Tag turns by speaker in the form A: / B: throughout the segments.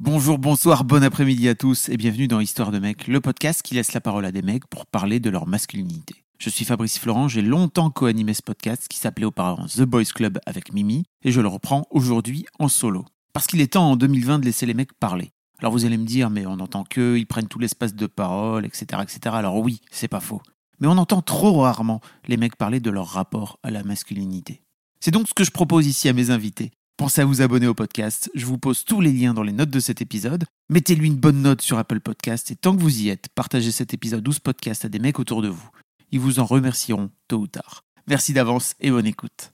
A: Bonjour, bonsoir, bon après-midi à tous et bienvenue dans Histoire de mecs, le podcast qui laisse la parole à des mecs pour parler de leur masculinité. Je suis Fabrice Florent, j'ai longtemps co-animé ce podcast qui s'appelait auparavant The Boys Club avec Mimi et je le reprends aujourd'hui en solo. Parce qu'il est temps en 2020 de laisser les mecs parler. Alors vous allez me dire, mais on entend qu'eux, ils prennent tout l'espace de parole, etc., etc. Alors oui, c'est pas faux. Mais on entend trop rarement les mecs parler de leur rapport à la masculinité. C'est donc ce que je propose ici à mes invités. Pensez à vous abonner au podcast, je vous pose tous les liens dans les notes de cet épisode. Mettez-lui une bonne note sur Apple Podcast et tant que vous y êtes, partagez cet épisode ou ce podcast à des mecs autour de vous. Ils vous en remercieront tôt ou tard. Merci d'avance et bonne écoute.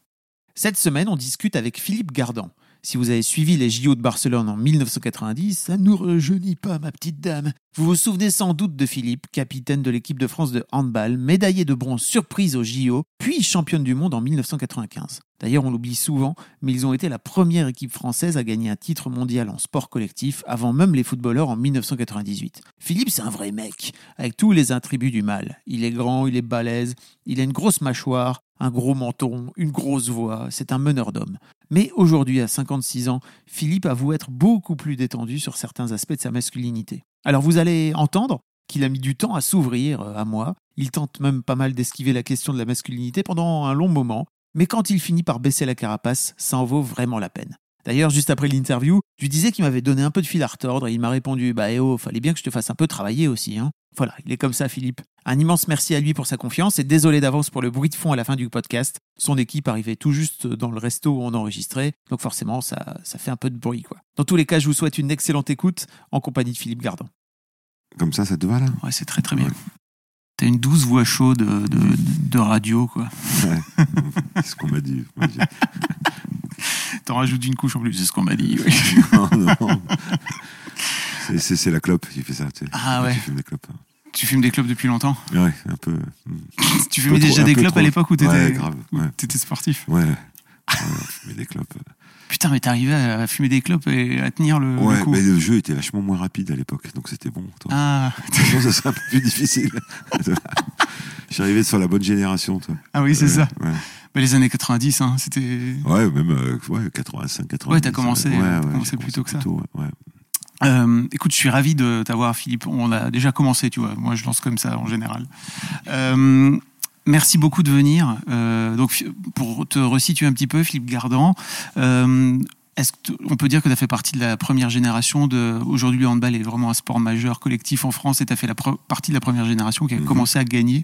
A: Cette semaine, on discute avec Philippe Gardan. Si vous avez suivi les JO de Barcelone en 1990, ça ne nous rejeunit pas, ma petite dame. Vous vous souvenez sans doute de Philippe, capitaine de l'équipe de France de handball, médaillé de bronze surprise aux JO, puis championne du monde en 1995. D'ailleurs, on l'oublie souvent, mais ils ont été la première équipe française à gagner un titre mondial en sport collectif avant même les footballeurs en 1998. Philippe, c'est un vrai mec, avec tous les attributs du mal. Il est grand, il est balèze, il a une grosse mâchoire, un gros menton, une grosse voix, c'est un meneur d'hommes. Mais aujourd'hui, à 56 ans, Philippe avoue être beaucoup plus détendu sur certains aspects de sa masculinité. Alors vous allez entendre qu'il a mis du temps à s'ouvrir euh, à moi. Il tente même pas mal d'esquiver la question de la masculinité pendant un long moment. Mais quand il finit par baisser la carapace, ça en vaut vraiment la peine. D'ailleurs, juste après l'interview, je lui disais qu'il m'avait donné un peu de fil à retordre et il m'a répondu Bah, eh oh, fallait bien que je te fasse un peu travailler aussi. Hein. Voilà, il est comme ça, Philippe. Un immense merci à lui pour sa confiance et désolé d'avance pour le bruit de fond à la fin du podcast. Son équipe arrivait tout juste dans le resto où on enregistrait, donc forcément, ça, ça fait un peu de bruit, quoi. Dans tous les cas, je vous souhaite une excellente écoute en compagnie de Philippe Gardon.
B: Comme ça, ça te va là?
A: Ouais, c'est très très bien. T'as une douce voix chaude de, de, de radio, quoi.
B: Ouais, c'est ce qu'on m'a dit.
A: T'en rajoutes une couche en plus, c'est ce qu'on m'a dit.
B: Non, non. C'est- la clope qui fait ça. Tu sais.
A: Ah ouais.
B: Tu fumes des clopes. hein.
A: Tu fumes des clopes depuis longtemps
B: Ouais, un peu.
A: Tu fumais déjà des clopes
B: trop.
A: à l'époque où t'étais
B: Ouais, Ouais,
A: sportif?
B: Ouais. ouais fumer des clopes.
A: Putain, mais t'arrivais à fumer des clopes et à tenir le, le
B: Ouais,
A: coup.
B: mais le jeu était vachement moins rapide à l'époque, donc c'était bon. toi.
A: Ah.
B: Sinon, ça serait un peu plus difficile. Arrivé sur la bonne génération, toi.
A: ah oui, c'est ça.
B: Ouais,
A: Bah, les années 90, hein, c'était.
B: Ouais, même euh, ouais, 85, 90.
A: Ouais, t'as commencé-
B: ouais, ouais,
A: commencé plus tôt que ça. Euh, écoute, je suis ravi de t'avoir, Philippe. On a déjà commencé, tu vois. Moi, je lance comme ça en général. Euh, merci beaucoup de venir. Euh, donc, pour te resituer un petit peu, Philippe Gardan, euh, est-ce que t- on peut dire que tu as fait partie de la première génération de. Aujourd'hui, le handball est vraiment un sport majeur collectif en France et tu as fait la pre- partie de la première génération qui a
B: Mhm.
A: commencé à gagner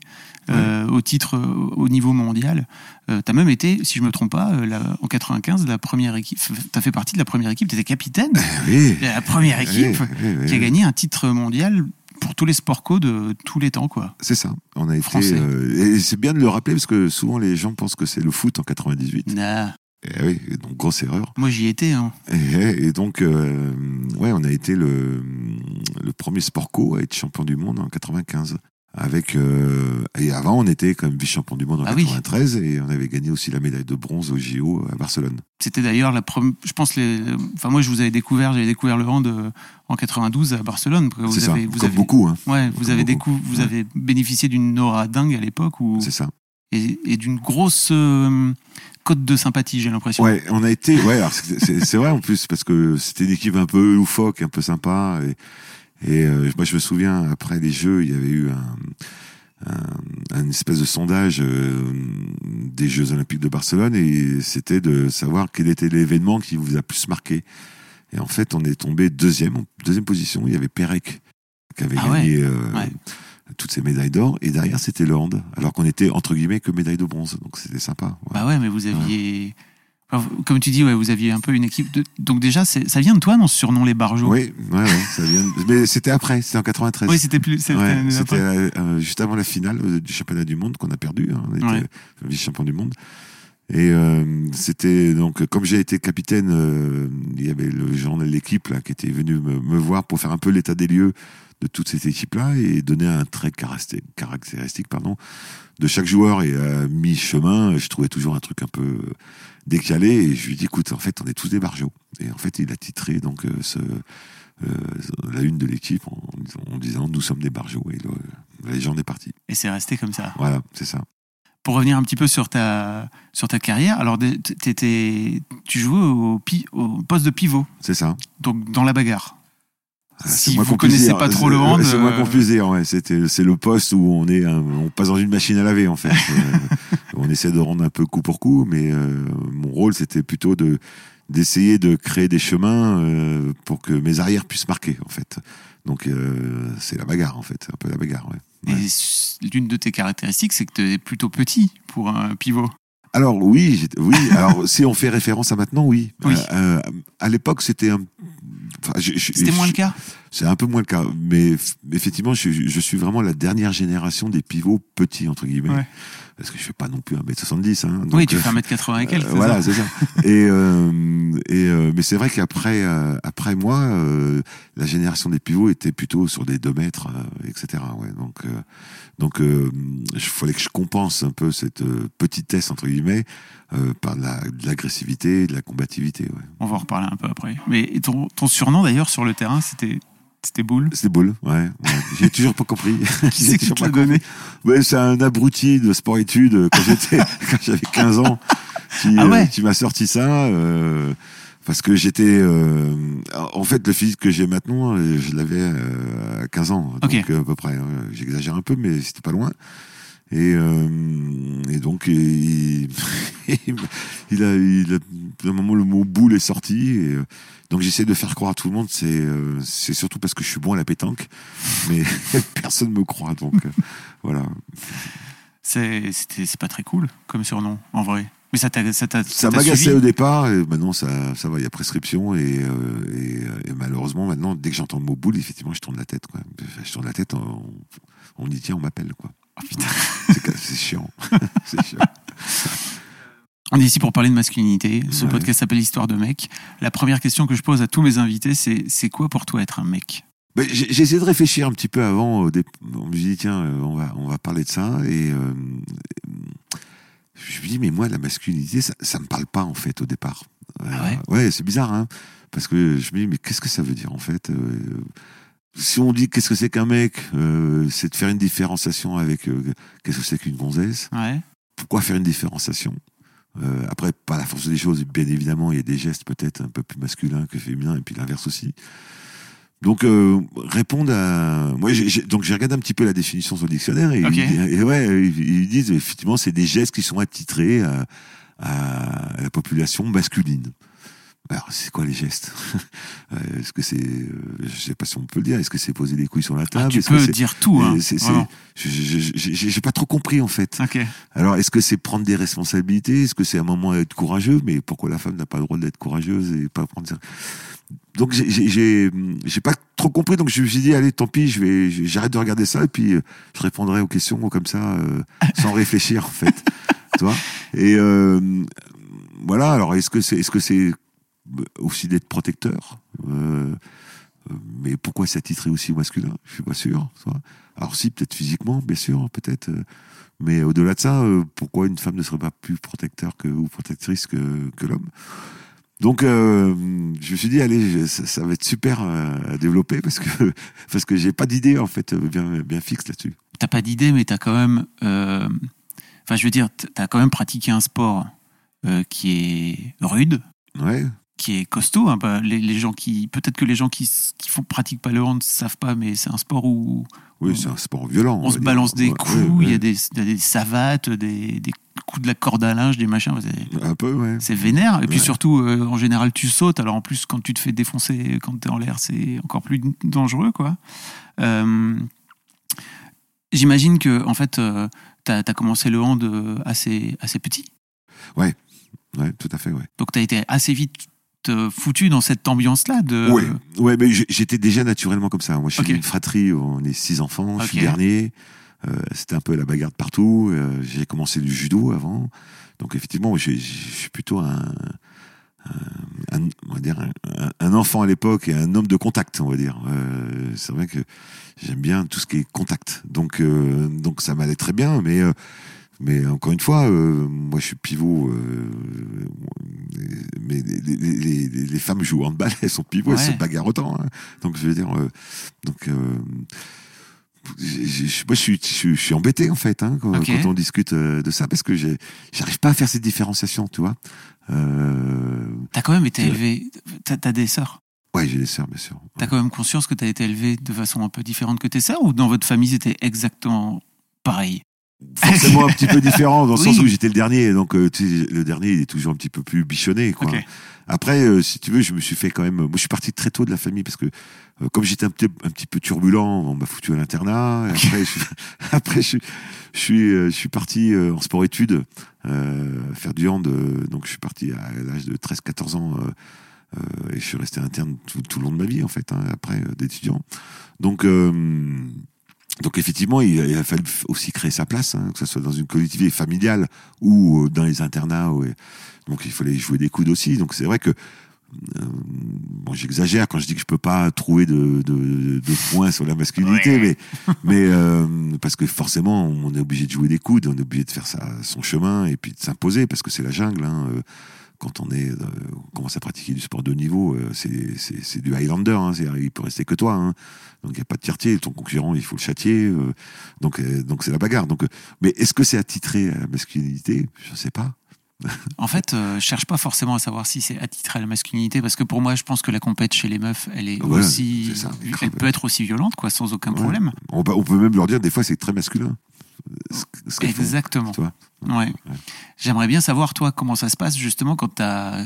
A: euh, au titre euh, au niveau mondial. tu as même été, si je me trompe pas, euh, la- en 95, la première équipe. Tu as fait partie de la première équipe, tu étais capitaine.
B: Oui.
A: Et la première équipe
B: Oui, oui, oui,
A: qui a
B: oui.
A: gagné un titre mondial pour tous les sports co de tous les temps, quoi.
B: C'est ça. On a été.
A: Français.
B: euh, et c'est bien de le rappeler parce que souvent les gens pensent que c'est le foot en 98.
A: Nah,
B: Et oui, donc grosse erreur.
A: moi, j'y étais. Hein.
B: Et, et donc, euh, ouais, on a été le, le premier sport co à être champion du monde en 95. Avec euh, et avant, on était quand même vice-champion du monde en
A: Ah oui.
B: 93 et on avait gagné aussi la médaille de bronze au JO à Barcelone.
A: C'était d'ailleurs la première. Je pense les. Enfin, moi, je vous avais découvert. J'avais découvert le hand en 92 à Barcelone. Vous
B: C'est ça.
A: avez, vous
B: Comme
A: avez,
B: beaucoup, hein.
A: Ouais, vous
B: Comme
A: avez
B: beaucoup.
A: décou- vous
B: Ouais.
A: avez bénéficié d'une aura dingue à l'époque où
B: C'est ça.
A: et, et d'une grosse euh, cote de sympathie, j'ai l'impression.
B: Ouais, on a été. Ouais, alors c'est- vrai en plus parce que c'était une équipe un peu loufoque, un peu sympa. Et, et euh, moi, je me souviens après les Jeux, il y avait eu un, un, un espèce de sondage euh, des Jeux Olympiques de Barcelone et c'était de savoir quel était l'événement qui vous a plus marqué. Et en fait, on est tombé deuxième, en deuxième position. Il y avait Pérec qui avait
A: Ah ouais,
B: gagné euh,
A: ouais.
B: Toutes ces médailles d'or et derrière c'était le hand, alors qu'on était entre guillemets que médaille de bronze. Donc c'était sympa. ouais.
A: Bah ouais, mais vous aviez. comme tu dis, ouais, vous aviez un peu une équipe. De... Donc déjà, ça vient de toi, non, ce surnom les Barjots?
B: Oui, ouais, ouais, ça vient. de- Mais c'était après, c'était en 93.
A: Oui, c'était plus. C'était
B: Ouais, euh, euh, juste avant la finale euh, du championnat du monde qu'on a perdu. hein, on était vice-champion du monde. Et euh, c'était donc comme j'ai été capitaine, euh, il y avait le journal de l'équipe là qui était venu me, me voir pour faire un peu l'état des lieux de toute cette équipe-là et donner un trait caractéristique, pardon, de chaque joueur. Et à mi-chemin, je trouvais toujours un truc un peu décalé. Et je lui dis, écoute, en fait, on est tous des barjots. Et en fait, il a titré donc euh, ce, euh, la une de l'équipe en, en disant, nous sommes des barjots. Et le- la légende est partie.
A: Et c'est resté comme ça.
B: Voilà, c'est ça.
A: Pour revenir un petit peu sur ta, sur ta carrière, alors t'étais, tu jouais au, au poste de pivot,
B: C'est ça.
A: donc dans la bagarre.
B: Ah,
A: Si vous connaissez
B: dire.
A: pas trop le hand,
B: c'est moi
A: euh,
B: qu'on puisse dire. Ouais, c'était c'est le poste où on est, un- on passe dans une machine à laver en fait. Euh, on essaie de rendre un peu coup pour coup, mais euh, mon rôle c'était plutôt de d'essayer de créer des chemins euh, pour que mes arrières puissent marquer en fait. Donc euh, c'est la bagarre en fait, un peu la bagarre. Ouais. Ouais.
A: Et l'une de tes caractéristiques, c'est que tu es plutôt petit pour un pivot.
B: Alors oui, oui. Alors si on fait référence à maintenant, oui.
A: Oui.
B: Euh, euh, à l'époque, c'était un. enfin,
A: C'était moins le cas
B: C'est un peu moins le cas, mais effectivement, je, je suis vraiment la dernière génération des pivots petits entre guillemets,
A: Ouais.
B: Parce que je fais pas non plus 1m70. Hein,
A: Oui, tu
B: euh,
A: fais 1m80 et quelques.
B: euh, voilà, c'est ça. et euh, et euh, mais c'est vrai qu'après euh, après moi, euh, la génération des pivots était plutôt sur des 2 mètres, euh, etc. Ouais, donc euh, donc euh, il fallait que je compense un peu cette euh, petitesse entre guillemets euh, par de la- de l'agressivité, de la combativité. Ouais.
A: On va en reparler un peu après. Mais ton, ton surnom d'ailleurs sur le terrain, c'était c'était Boule?
B: C'était boule, ouais. ouais. J'ai toujours pas compris.
A: Qui c'est qui
B: toujours
A: te
B: pas
A: l'a donné?
B: Ouais, c'est un abruti de sport-études euh, quand j'étais, quand j'avais 15 ans, qui,
A: Ah ouais?
B: euh, qui m'a sorti ça, euh, parce que j'étais, euh, en fait, le physique que j'ai maintenant, euh, je l'avais euh, à 15 ans, donc à peu près. hein. J'exagère un peu, mais c'était pas loin. Et, euh, et donc, il, il a, il a, à un moment, le mot boule est sorti. Et, euh, donc, j'essaie de faire croire à tout le monde. C'est, euh, c'est surtout parce que je suis bon à la pétanque, mais personne me croit. Donc, euh, voilà.
A: C'est c'était- c'est pas très cool comme surnom, en vrai. Mais ça t'a ça t'a-
B: Ça m'agaçait au départ, et maintenant ça, ça va, il y a prescription, et, euh, et, et malheureusement maintenant, dès que j'entends le mot boule, effectivement, je tourne la tête. Quoi. Je tourne la tête, on, on y tient, on m'appelle. quoi.
A: Oh, putain.
B: C'est c'est chiant. c'est chiant.
A: On est ici pour parler de masculinité. Ce
B: Ouais.
A: podcast s'appelle Histoire de mec. La première question que je pose à tous mes invités, c'est c'est quoi pour toi être un mec?
B: Mais J'ai essayé de réfléchir un petit peu avant. au dé- On me dit, tiens, euh, on va, on va parler de ça. Et euh, je me dis, mais moi, la masculinité, ça, ça me parle pas, en fait, au départ.
A: Ah ouais?
B: Ouais, c'est bizarre, hein. Parce que je me dis, mais qu'est-ce que ça veut dire, en fait Euh, Si on dit qu'est-ce que c'est qu'un mec, euh, c'est de faire une différenciation avec euh, qu'est-ce que c'est qu'une gonzesse?
A: Ouais.
B: Pourquoi faire une différenciation? Euh, Après, par la force des choses, bien évidemment, il y a des gestes peut-être un peu plus masculins que féminins, et puis l'inverse aussi. Donc euh, répondre à moi j'ai, j'ai- donc j'ai regardé un petit peu la définition sur le dictionnaire et,
A: Ok.
B: ils- et ouais ils, ils disent effectivement c'est des gestes qui sont attitrés à, à la population masculine. Alors c'est quoi les gestes Euh, Est-ce que c'est euh, je sais pas si on peut le dire est-ce que c'est poser les couilles sur la
A: Ah,
B: table
A: tu
B: Est-ce que
A: peux dire tout. Hein,
B: j'ai, pas trop compris en fait.
A: Ok.
B: Alors, est-ce que c'est prendre des responsabilités? Est-ce que c'est un moment être courageux? Mais pourquoi la femme n'a pas le droit d'être courageuse et pas prendre Donc, j'ai- j'ai j'ai j'ai pas trop compris. Donc, je me suis dit, allez, tant pis, je vais, j'arrête de regarder ça et puis euh, je répondrai aux questions comme ça, euh, sans réfléchir en fait. tu vois? Et euh, voilà. Alors, est-ce que c'est, est-ce que c'est aussi d'être protecteur Euh, euh, mais pourquoi s'attitrer aussi au masculin? Je suis pas sûr. Alors si, peut-être physiquement, bien sûr, peut-être. euh, mais au-delà de ça, euh, pourquoi une femme ne serait pas plus protecteur que, ou protectrice que, que l'homme? Donc, euh, je me suis dit, allez, je- ça, ça va être super euh, à développer parce que parce que j'ai pas d'idée en fait bien bien fixe là-dessus.
A: T'as pas d'idée, mais t'as quand même. euh, Enfin, je veux dire, t'as quand même pratiqué un sport euh, qui est rude,
B: Ouais,
A: qui est costaud. hein, bah, les, les gens qui, peut-être que les gens qui, qui font pratiquent pas le hand savent pas, mais c'est un sport où
B: oui, c'est un sport violent.
A: on, se balance des
B: Ouais,
A: coups.
B: ouais,
A: Il y
B: ouais.
A: a des, il y a des savates, des, des coups de la corde à linge, des machins.
B: un peu, ouais.
A: C'est vénère. Et puis
B: Ouais.
A: surtout, euh, en général, tu sautes. Alors en plus, quand tu te fais défoncer quand tu es en l'air, c'est encore plus dangereux. quoi. Euh, J'imagine que, en fait, tu as, commencé le hand euh, assez, assez petit.
B: Ouais, tout à fait, ouais.
A: Donc tu as été assez vite euh, foutu dans cette ambiance-là. De...
B: Ouais, ouais, mais j'étais déjà naturellement comme ça. Moi, je suis
A: Ok.
B: d'une fratrie, on est six enfants, je suis dernier. c'était un peu la bagarre de partout. j'ai commencé du judo avant, donc effectivement, je suis plutôt un, un, on va dire un, enfant à l'époque et un homme de contact, on va dire. Euh, c'est vrai que j'aime bien tout ce qui est contact. Donc, euh, donc ça m'allait très bien, mais euh, mais encore une fois, moi je suis pivot. mais les, les, les, femmes jouent en handball, elles sont pivots, elles se bagarrent autant. Hein. Donc je veux dire, donc je, moi, je suis, je, suis embêté en fait hein, quand, on discute de ça parce que j'arrive pas à faire cette différenciation, tu vois.
A: Euh, t'as quand même été élevé. T'as as des sœurs.
B: Ouais, j'ai des sœurs, bien sûr.
A: T'as quand même conscience que t'as été élevé de façon un peu différente que tes sœurs ou dans votre famille c'était exactement pareil?
B: Forcément un petit peu différent dans le sens où j'étais le dernier, donc euh, le dernier il est toujours un petit peu plus bichonné. Quoi. Après, euh, si tu veux, je me suis fait quand même. Moi, je suis parti très tôt de la famille parce que euh, comme j'étais un petit, un petit peu turbulent, on m'a foutu à l'internat. Après, je, après, je, je suis, je suis parti en sport-études faire du hand. donc, je suis parti à l'âge de 13-14 ans. et je suis resté interne tout, tout, le long de ma vie en fait hein, après d'étudiant donc donc effectivement, il, a fallu aussi créer sa place, hein, que ce soit dans une collectivité familiale ou euh, dans les internats. Donc il fallait jouer des coudes aussi. Donc c'est vrai que euh, bon, j'exagère quand je dis que je peux pas trouver de, de, de points sur la masculinité, mais mais euh, parce que forcément on est obligé de jouer des coudes, on est obligé de faire sa, son chemin et puis de s'imposer parce que c'est la jungle. Hein, quand on est, on commence à pratiquer du sport de niveau, c'est du Highlander. Hein, il peut rester que toi. Hein. Donc il n'y a pas de tiertier, ton concurrent il faut le châtier, euh, donc euh, donc c'est la bagarre. Donc, euh, mais est-ce que c'est attitré à la masculinité? Je ne sais pas.
A: en fait, je cherche pas forcément à savoir si c'est attitré à la masculinité, parce que pour moi, je pense que la compète chez les meufs, elle est aussi, elle peut être aussi violente, quoi, sans aucun problème.
B: On, on, peut même leur dire des fois c'est très masculin.
A: Exactement. ouais. J'aimerais bien savoir, toi, comment ça se passe justement quand tu as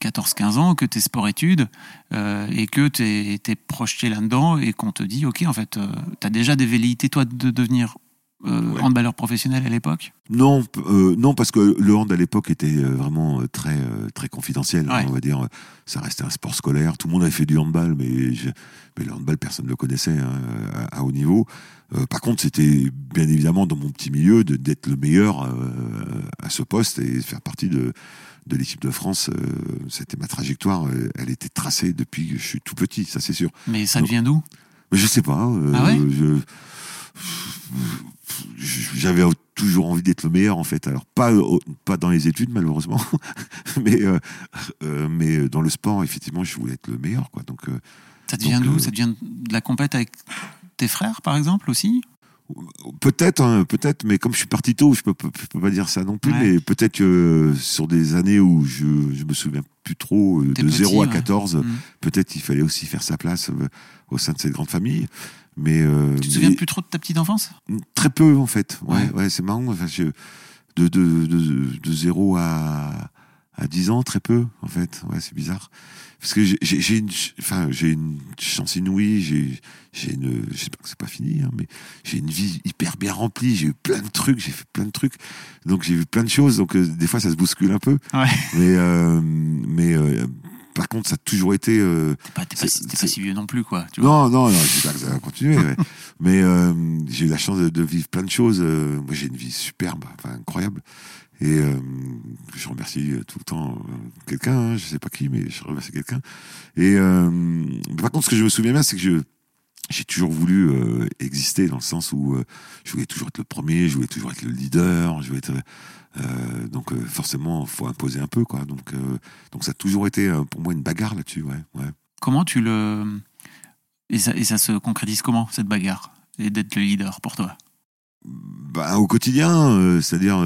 A: 14-15 ans, que tu es sport-études euh, et que tu es, projeté là-dedans et qu'on te dit, OK, en fait, euh, tu as déjà des velléités, toi, de devenir euh, handballeur professionnel à l'époque
B: Non, euh, non parce que le hand à l'époque était euh, vraiment euh, très très confidentiel. Hein, on va dire, ça restait un sport scolaire. Tout le monde avait fait du handball, mais mais le handball personne ne le connaissait hein, à, haut niveau. par contre, c'était bien évidemment dans mon petit milieu d'être le meilleur à ce poste et faire partie de de l'équipe de France. C'était ma trajectoire. Elle était tracée depuis que je suis tout petit, ça c'est sûr.
A: Mais ça vient d'où?
B: Je sais pas.
A: Ah ouais?
B: je, j'avais toujours envie d'être le meilleur en fait. Alors pas pas dans les études malheureusement, mais euh, euh, mais dans le sport effectivement je voulais être le meilleur quoi. Donc euh,
A: ça devient d'où? Ça devient de la compète avec tes frères par exemple aussi?
B: Peut-être, hein, peut-être, mais comme je suis parti tôt, je peux, peux pas dire ça non plus. Mais peut-être que sur des années où je, je me souviens plus trop de 0 à 14, mm. peut-être il fallait aussi faire sa place au sein de cette grande famille. Mais
A: euh, tu te souviens plus trop de ta petite enfance?
B: Très peu en fait. Ouais, ouais, c'est marrant. Enfin, je, de, de, de, de 0 à, à 10 ans, très peu en fait. Ouais, c'est bizarre. Parce que j'ai une, enfin, j'ai une chance inouïe. J'ai, j'ai une, je sais pas que c'est pas fini, hein, mais j'ai une vie hyper bien remplie. J'ai eu plein de trucs, j'ai fait plein de trucs. Donc j'ai vu plein de choses. Donc euh, des fois ça se bouscule un peu.
A: Ouais.
B: Mais euh, mais euh, par contre, ça a toujours été. Euh,
A: t'es pas, pas, si vieux non plus, quoi.
B: Tu non, non, non, que ça va continuer. Mais euh, j'ai eu la chance de, vivre plein de choses. Euh, moi, j'ai une vie superbe, enfin, incroyable. Et euh, je remercie tout le temps euh, quelqu'un, hein, je sais pas qui, mais je remercie quelqu'un. Et par contre, ce que je me souviens bien, c'est que je j'ai toujours voulu exister dans le sens où je voulais toujours être le premier, je voulais toujours être le leader, je voulais être euh, donc euh, forcément, faut imposer un peu, quoi. Donc, euh, donc ça a toujours été pour moi une bagarre là-dessus, ouais.
A: Comment tu le et ça, et ça se concrétise comment cette bagarre et d'être le leader pour toi?
B: Bah, au quotidien, c'est-à-dire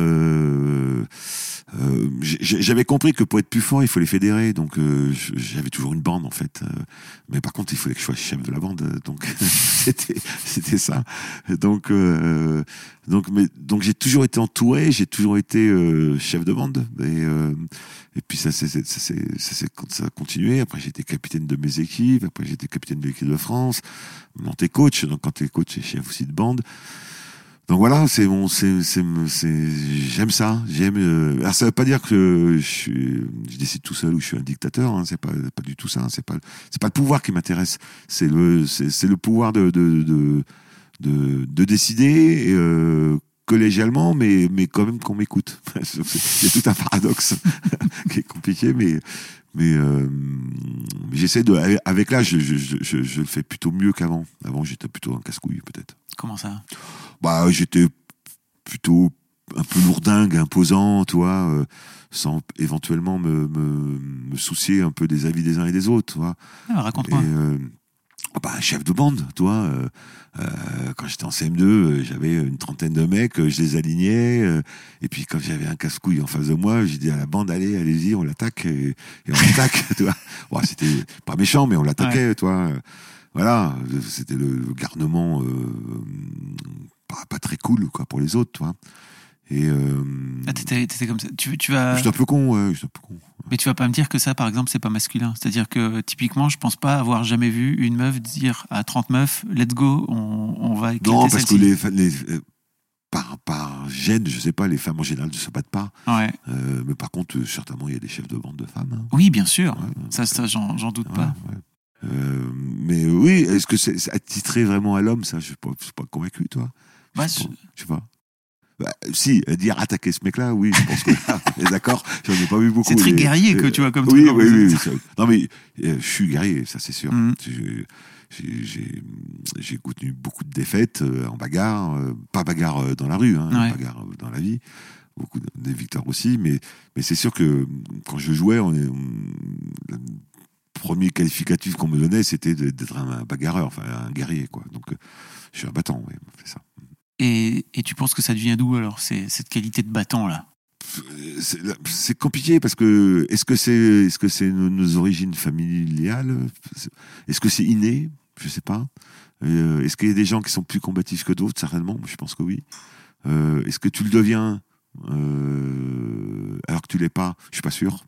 B: euh, j'avais compris que pour être plus fort, il faut les fédérer. Donc euh, j'avais toujours une bande en fait. Euh, mais par contre, il fallait que je sois chef de la bande. Donc c'était c'était ça. Donc donc mais donc j'ai toujours été entouré. J'ai toujours été chef de bande. Et et puis ça c'est ça ça, ça a continué. Après été capitaine de mes équipes. Après été capitaine de l'équipe de France. Maintenant t'es coach. Donc quand t'es coach, t'es chef aussi de bande. Donc voilà, c'est bon, c'est, c'est, j'aime ça, j'aime. Euh, alors ça veut pas dire que je, je décide tout seul ou je suis un dictateur, hein, c'est pas, pas du tout ça. Hein, c'est pas, c'est pas le pouvoir qui m'intéresse. C'est le, c'est, le pouvoir de, de, de, de, de décider euh, collégialement, mais, mais quand même qu'on m'écoute. Il y a tout un paradoxe qui est compliqué, mais, mais, euh, j'essaie de. Avec l'âge, je, je, je, je, le fais plutôt mieux qu'avant. Avant, j'étais plutôt un casse-couille, peut-être.
A: Comment ça?
B: Bah, j'étais plutôt un peu lourdingue, imposant, toi, euh, sans éventuellement me, me, me, soucier un peu des avis des uns et des autres, tu vois.
A: Ah, raconte-moi. Euh,
B: bah, chef de bande, toi. Euh, euh, quand j'étais en CM2, euh, j'avais une trentaine de mecs, je les alignais. et puis quand j'avais un casse-couille en face de moi, j'ai dit à la bande, allez, allez-y, on l'attaque. Et, on l'attaque, tu vois. Bon, c'était pas méchant, mais on l'attaquait, toi. Voilà, c'était le, garnement pas, pas, très cool, quoi, pour les autres, toi. Et euh,
A: ah, t'étais, comme ça. Tu, tu vas.
B: J'étais un peu con, ouais, j'étais un peu con.
A: Mais tu vas pas me dire que ça, par exemple, c'est pas masculin. C'est-à-dire que typiquement, je pense pas avoir jamais vu une meuf dire à 30 meufs, let's go, on, on va éclater
B: Non, parce que les, les euh, par, par gêne, je sais pas, les femmes en général ne se battent pas.
A: Ouais.
B: Euh, mais par contre, certainement, il y a des chefs de bande de femmes. Hein.
A: Oui, bien sûr. ça, ça j'en, doute pas.
B: Euh, mais oui, est-ce que c'est, attitré vraiment à l'homme Ça, je suis pas, suis pas convaincu, toi.
A: Bah,
B: je, je sais pas. Bah, si, dire attaquer ce mec-là, oui, je pense que d'accord, j'en ai pas vu beaucoup.
A: C'est très guerrier que tu vois comme
B: oui, oui, oui, oui, Non mais euh, je suis guerrier, ça c'est sûr. Mm. J'ai contenu beaucoup de défaites euh, en bagarre, euh, pas bagarre dans la rue, hein, bagarre dans la vie, beaucoup de, des victoires aussi, mais mais c'est sûr que quand je jouais, on est, premier qualificatif qu'on me donnait, c'était d'être un bagarreur, enfin un guerrier, quoi. Donc je suis un battant, oui, c'est ça.
A: Et, tu penses que ça devient d'où alors, cette qualité de battant là?
B: C'est compliqué parce que est-ce que c'est est-ce que c'est nos, origines familiales? Est-ce que c'est inné? Je sais pas. Euh, est-ce qu'il y a des gens qui sont plus combatifs que d'autres? Certainement, je pense que oui. Euh, est-ce que tu le deviens? Euh, alors que tu l'es pas Je suis pas sûr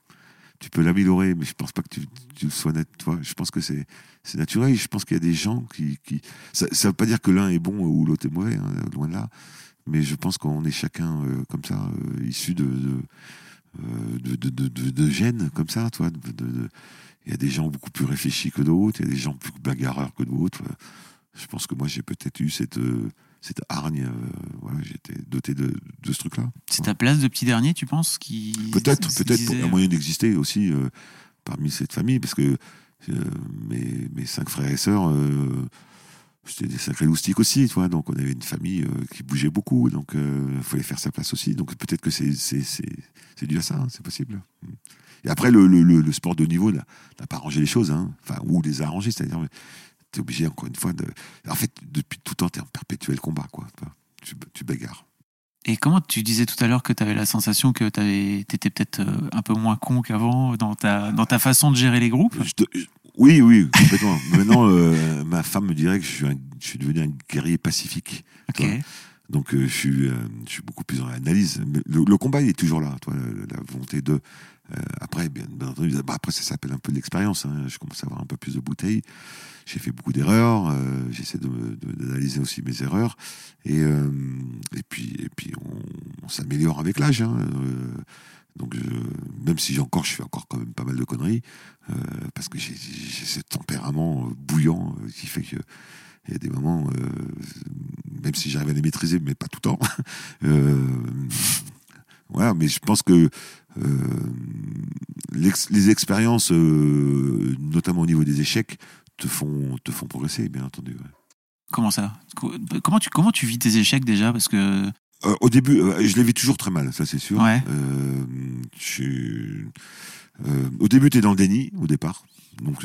B: tu peux l'améliorer, mais je pense pas que tu, tu sois net. Toi, je pense que c'est naturel. Je pense qu'il y a des gens qui, qui... ça, ça veut pas dire que l'un est bon ou l'autre est mauvais, hein, loin de là. Mais je pense qu'on est chacun euh, comme ça, euh, issu de euh, de, de, de, gènes comme ça. Il y a des gens beaucoup plus réfléchis que d'autres, il y a des gens plus bagarreurs que d'autres. Je pense que moi, j'ai peut-être eu cette cette hargne, euh, voilà, j'étais doté de, de ce truc-là.
A: C'est ta place de petit dernier, tu penses qui
B: Peut-être, peut-être pour un moyen d'exister aussi euh, parmi cette famille, parce que euh, mes, mes, cinq frères et sœurs, c'était des sacrés loustiques aussi, tu vois, donc on avait une famille qui bougeait beaucoup, donc il fallait faire sa place aussi. Donc peut-être que c'est, dû à ça, hein, c'est possible. Et après, le, le, le, sport de haut niveau n'a pas arrangé les choses, hein, enfin, ou les a arrangées, c'est-à-dire t'es obligé, encore une fois, de. En fait, depuis tout temps, t'es en perpétuel combat, quoi. Tu, tu bagarres.
A: Et comment tu disais tout à l'heure que tu avais la sensation que tu étais peut-être euh, un peu moins con qu'avant dans ta, dans ta façon de gérer les groupes?
B: Oui, oui, complètement. Maintenant, euh, ma femme me dirait que je suis, je suis devenu un guerrier pacifique. Donc, euh, je, suis, je suis beaucoup plus dans l'analyse. Le, le, combat, il est toujours là, toi, la, la volonté de. Après, bien, entendu, bah, après ça s'appelle un peu de l'expérience. Hein. Je commence à avoir un peu plus de bouteilles. J'ai fait beaucoup d'erreurs. Euh, J'essaie d'analyser de, aussi mes erreurs. Et, euh, et puis, et puis on, s'améliore avec l'âge. Hein. Euh, donc, même si j'ai encore, je fais encore quand même pas mal de conneries, parce que j'ai ce tempérament bouillant qui fait que il y a des moments, même si j'arrive à les maîtriser, mais pas tout le temps. voilà, mais je pense que les expériences, notamment au niveau des échecs, te font, te font progresser, bien entendu.
A: Comment ça? Comment tu, comment tu vis tes échecs déjà? Parce que
B: euh, au début, je les vis toujours très mal, ça c'est sûr.
A: Ouais.
B: Je, au début, tu es dans le déni, au départ. Donc,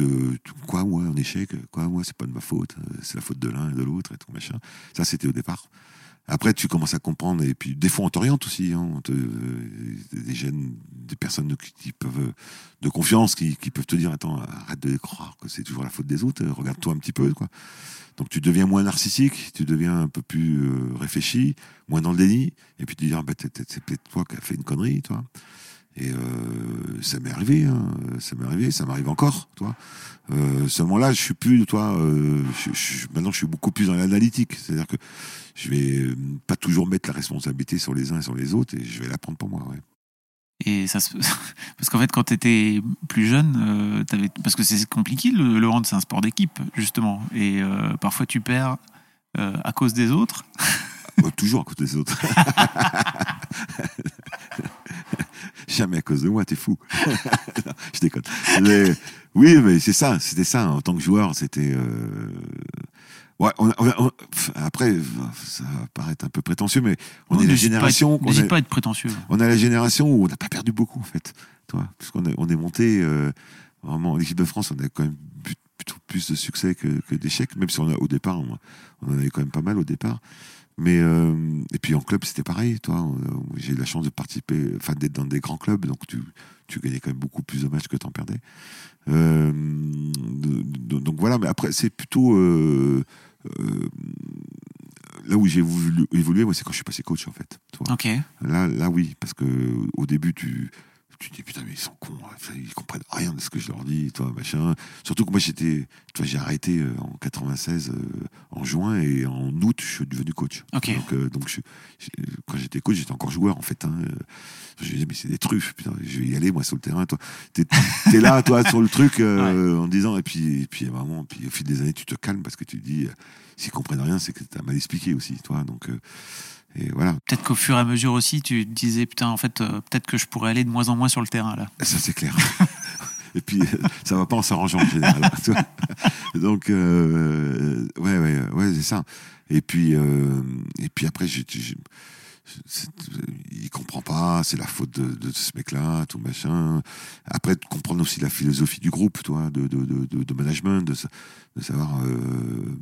B: quoi, moi, un échec? Quoi, moi, c'est pas de ma faute. C'est la faute de l'un et de l'autre et tout machin. Ça, c'était au départ. Après, tu commences à comprendre, et puis des fois on t'oriente aussi, hein, des jeunes, des personnes qui, peuvent, de confiance, qui, qui, peuvent te dire, attends, arrête de croire que c'est toujours la faute des autres, regarde-toi un petit peu, quoi. Donc tu deviens moins narcissique, tu deviens un peu plus euh, réfléchi, moins dans le déni, et puis tu dis, ah, bah, c'est peut-être toi qui as fait une connerie, toi. Et euh, ça m'est arrivé, hein, ça m'est arrivé, ça m'arrive encore, toi. Euh, seulement là, je suis plus, toi. Euh, maintenant, je suis beaucoup plus dans l'analytique, c'est-à-dire que je vais euh, pas toujours mettre la responsabilité sur les uns et sur les autres, et je vais la prendre pour moi.
A: Et ça parce qu'en fait, quand tu étais plus jeune, avais... parce que c'est compliqué le, le hand, c'est un sport d'équipe justement, et parfois tu perds à cause des autres.
B: Oh, toujours à cause des autres. Jamais à cause de moi, t'es fou. Non, je déconne. Mais, oui, mais c'est ça, c'était ça. En tant que joueur, c'était. euh, Ouais, on a- on a- on- pff, après, ça va paraître un peu prétentieux, mais on est la
A: pas être-
B: génération.
A: N'hésite
B: est-
A: pas à être prétentieux.
B: on a la génération où on n'a pas perdu beaucoup en fait, toi, parce qu'on est, on est monté euh, vraiment l'équipe de France, on a quand même plutôt plus de succès que, que d'échecs, même si on a au départ, on, on en avait quand même pas mal au départ. Mais euh, et puis en club c'était pareil, toi. on- J'ai eu la chance de participer, enfin d'être dans des grands clubs, donc tu, tu gagnais quand même beaucoup plus de matchs que t'en perdais. Euh, de- de- donc voilà, mais après c'est plutôt euh, euh, là où j'ai voulu évoluer, moi c'est quand je suis passé coach en fait. tu vois.
A: Ok.
B: Là, là oui, parce que au début, tu, tu te dis putain, mais ils sont cons, hein, ils comprennent rien de ce que je leur dis, toi, machin. Surtout que moi, j'étais, tu vois, j'ai arrêté euh, en 96, euh, en juin, et en août, je suis devenu coach. Donc, euh, donc je, je- quand j'étais coach, j'étais encore joueur, en fait. Hein. Je me disais, mais c'est des truffes, putain, je vais y aller, moi, sur le terrain, toi. T'es es là, toi, sur le truc, euh, en disant, et puis, et puis, vraiment, puis au fil des années, tu te calmes parce que tu te dis, s'ils comprennent rien, c'est que t'as mal expliqué aussi, toi. Donc, et voilà.
A: Peut-être qu'au fur et à mesure aussi, tu disais, putain, en fait, euh, peut-être que je pourrais aller de moins en moins sur le terrain, là.
B: Ça, c'est clair. Et puis, euh, ça va pas en s'arrangeant en général. Donc, euh, ouais, ouais, ouais, c'est ça. Et puis, euh, et puis après, j'ai, il comprend pas, c'est la faute de, de ce mec-là, tout machin. Après, de comprendre aussi la philosophie du groupe, toi, de, de, de, de- management, de, sa- de savoir, euh,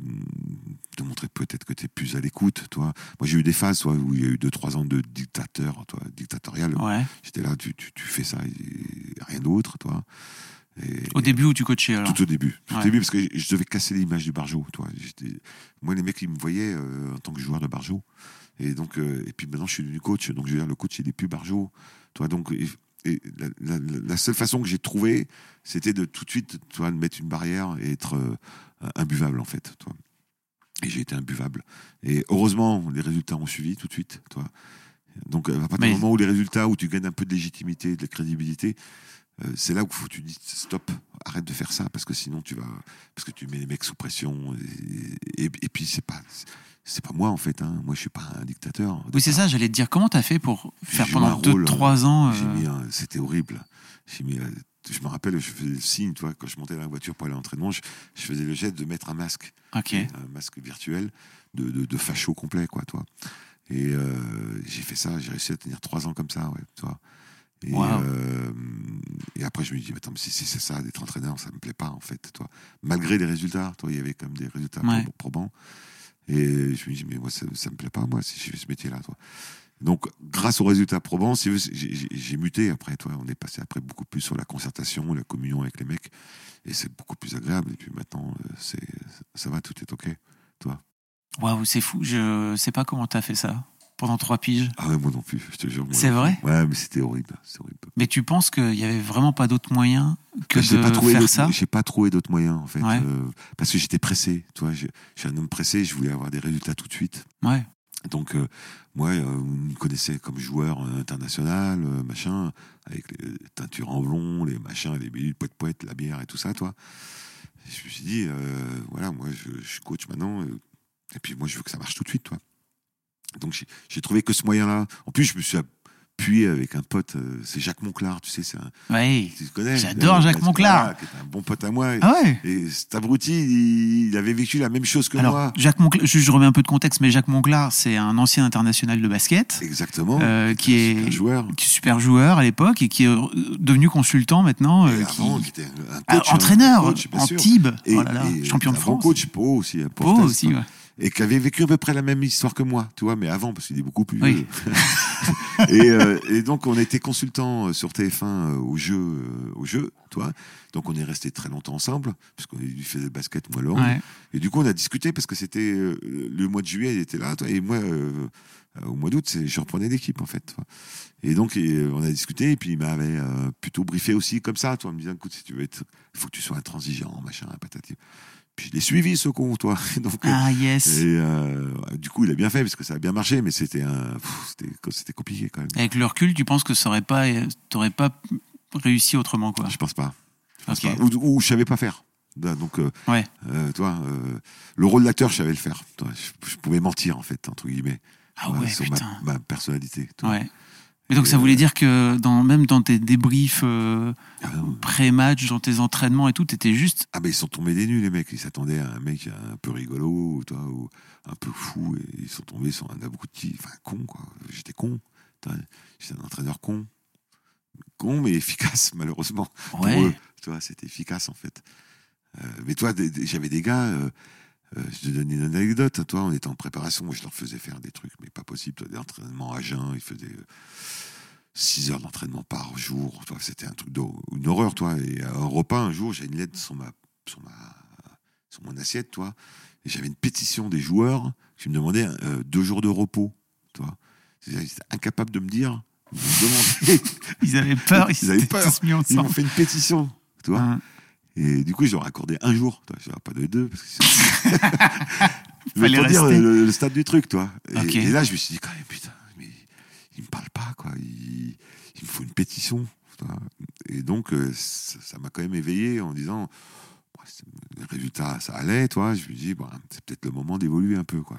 B: de montrer peut-être que tu es plus à l'écoute, toi. Moi, j'ai eu des phases, toi, où il y a eu deux, trois ans de dictateur, toi, dictatorial.
A: Ouais.
B: J'étais là, tu, tu, tu fais ça et rien d'autre, toi. Et,
A: Au début où tu coachais, alors.
B: tout au début. Tout
A: Ouais.
B: au début, parce que je devais casser l'image du Barjo, toi. Moi, les mecs, ils me voyaient euh, en tant que joueur de Barjo. Et donc, euh, et puis maintenant, je suis devenu coach. Donc, je veux dire, le coach, il est plus Barjo. Toi, donc, et, et la, la- la seule façon que j'ai trouvé, c'était de tout de suite, toi, de mettre une barrière et être euh, imbuvable, en fait, toi. Et j'ai été imbuvable. Et heureusement, les résultats ont suivi tout de suite, toi. Donc, à partir
A: Mais-
B: du moment où les résultats, où tu gagnes un peu de légitimité, de la crédibilité, euh, c'est là où faut tu dis stop, arrête de faire ça parce que sinon tu vas parce que tu mets les mecs sous pression et, et, et puis c'est pas c'est pas moi en fait hein. moi je suis pas un dictateur
A: Oui, c'est ça, j'allais te dire, comment t'as fait pour faire pendant
B: un rôle,
A: 2-3 ans
B: J'ai
A: euh,
B: mis un- c'était horrible j'ai mis euh, je me rappelle je faisais le signe toi quand je montais dans la voiture pour aller à l'entraînement je, je faisais le geste de mettre un masque un masque virtuel de, de, de facho complet, quoi, toi. Et euh, j'ai fait ça, j'ai réussi à tenir trois ans comme ça, ouais, toi. Et,
A: Wow.
B: euh, et après, je me dis, attends, mais si, si c'est ça, d'être entraîneur, ça me plaît pas, en fait, toi. Malgré les résultats, toi, il y avait quand même des résultats
A: Ouais.
B: prob- probants. Et je me dis, mais moi, ça, ça me plaît pas, moi, si je fais ce métier-là, toi. Donc, grâce aux résultats probants, si j'ai muté après, toi. On est passé après beaucoup plus sur la concertation, la communion avec les mecs. Et c'est beaucoup plus agréable. Et puis maintenant, euh, ça va, tout est OK.
A: Waouh, c'est fou, je sais pas comment t'as fait ça pendant 3 piges?
B: Ah ouais, moi non plus, je te jure.
A: C'est vrai.
B: Ouais, mais c'était horrible, horrible.
A: Mais tu penses qu'il y avait vraiment pas d'autre moyen que de
B: pas trouvé
A: faire ça?
B: J'ai pas trouvé d'autres moyens en fait,
A: Ouais.
B: euh, parce que j'étais pressé. Tu vois, je je suis un homme pressé, je voulais avoir des résultats tout de suite.
A: Ouais.
B: Donc euh, moi, euh, on me connaissait comme joueur international, machin, avec les teintures en blond, les machins, les billes, poète poète, la bière et tout ça, toi. Je me suis dit, voilà, moi, je, je suis coach maintenant, et puis moi, je veux que ça marche tout de suite, toi. Donc j'ai- trouvé que ce moyen-là. En plus, je me suis appuyé avec un pote, euh, c'est Jacques Monclar, tu sais, c'est un,
A: Ouais.
B: tu connais.
A: J'adore
B: euh,
A: Jacques Monclar.
B: Qui est un bon pote à moi.
A: Ah ouais
B: Et cet abruti, il, avait vécu la même chose que
A: Alors,
B: moi.
A: Jacques Monclar, juste, je remets un peu de contexte, mais Jacques Monclar, c'est un ancien international de basket,
B: Exactement.
A: euh, qui est
B: un joueur.
A: qui est super joueur à l'époque et qui est euh, devenu consultant maintenant, euh, qui-
B: avant, qui était un
A: Ah,
B: coach. un
A: entraîneur
B: coach,
A: en
B: sûr.
A: Tib,
B: Et-
A: oh là là, champion de
B: un bon
A: France.
B: coach, Pau aussi.
A: Pau aussi, ouais.
B: Et qui avait vécu à peu près la même histoire que moi, tu vois, mais avant, parce qu'il est beaucoup plus
A: Oui.
B: vieux. et, euh, et donc, on était consultant euh, sur TF1 euh, au jeu, au jeu, toi. Donc, on est resté très longtemps ensemble, parce qu'on lui faisait le basket, moi, Laurent.
A: Ouais.
B: Et du coup, on a discuté parce que c'était le mois de juillet, il était là, toi, et moi, euh, au mois d'août, je reprenais l'équipe, en fait. toi. Et donc, et, on a discuté, et puis il m'avait euh, plutôt briefé aussi comme ça, toi, en me disant, écoute, si tu veux être, il faut que tu sois intransigeant, machin, patati. Puis je l'ai suivi, ce con, toi. donc, euh,
A: Ah yes.
B: et euh, du coup, il a bien fait parce que ça a bien marché, mais c'était un, c'était, compliqué quand même.
A: Avec le recul, tu penses que ça aurait pas, t'aurais pas réussi autrement, quoi?
B: Je pense pas. Je pense pas. Ou, ou je savais pas faire. Donc, euh,
A: Ouais.
B: euh, toi, euh, le rôle d'acteur, je savais le faire. Toi, je, je pouvais mentir, en fait, entre guillemets.
A: Ah ouais,
B: sur ma,
A: putain.
B: ma personnalité. toi.
A: Ouais. Et donc ça voulait dire que dans, même dans tes débriefs euh,
B: Ah, non.
A: pré-match, dans tes entraînements et tout, t'étais juste.
B: Ah, ben ils sont tombés des nues, les mecs. Ils s'attendaient à un mec un peu rigolo, toi, ou un peu fou, et ils sont tombés sur un abruti, enfin, con, quoi. J'étais con. J'étais un entraîneur con. Con, mais efficace, malheureusement. Pour
A: Ouais.
B: eux, tu vois, c'était efficace, en fait. Euh, mais toi, j'avais des gars, euh, je te donne une anecdote, toi, on était en préparation, moi, je leur faisais faire des trucs, mais pas possible, toi, des entraînements à jeun, ils faisaient 6 heures d'entraînement par jour, toi, c'était un truc une horreur, toi, et à un repas, un jour, j'ai une lettre sur ma, sur ma, sur mon assiette, toi, et j'avais une pétition des joueurs qui me demandaient euh, deux jours de repos, toi. Ils étaient incapables de me dire, de me demander,
A: Ils avaient peur, ils,
B: Ils avaient peur. ils m'ont fait une pétition, tu vois.
A: Hein.
B: Et du coup, je leur ai accordé un jour. Toi, pas donné deux. Parce que c'est- Je
A: Fallait
B: vais te dire le, le stade du truc, toi. Et, et là, je me suis dit, quand même, putain, mais il me parle pas, quoi. Il, il me faut une pétition. tu vois. Et donc, euh, ça m'a quand même éveillé en disant, les résultats, ça allait, toi. Je me dis, bon, c'est peut-être le moment d'évoluer un peu, quoi.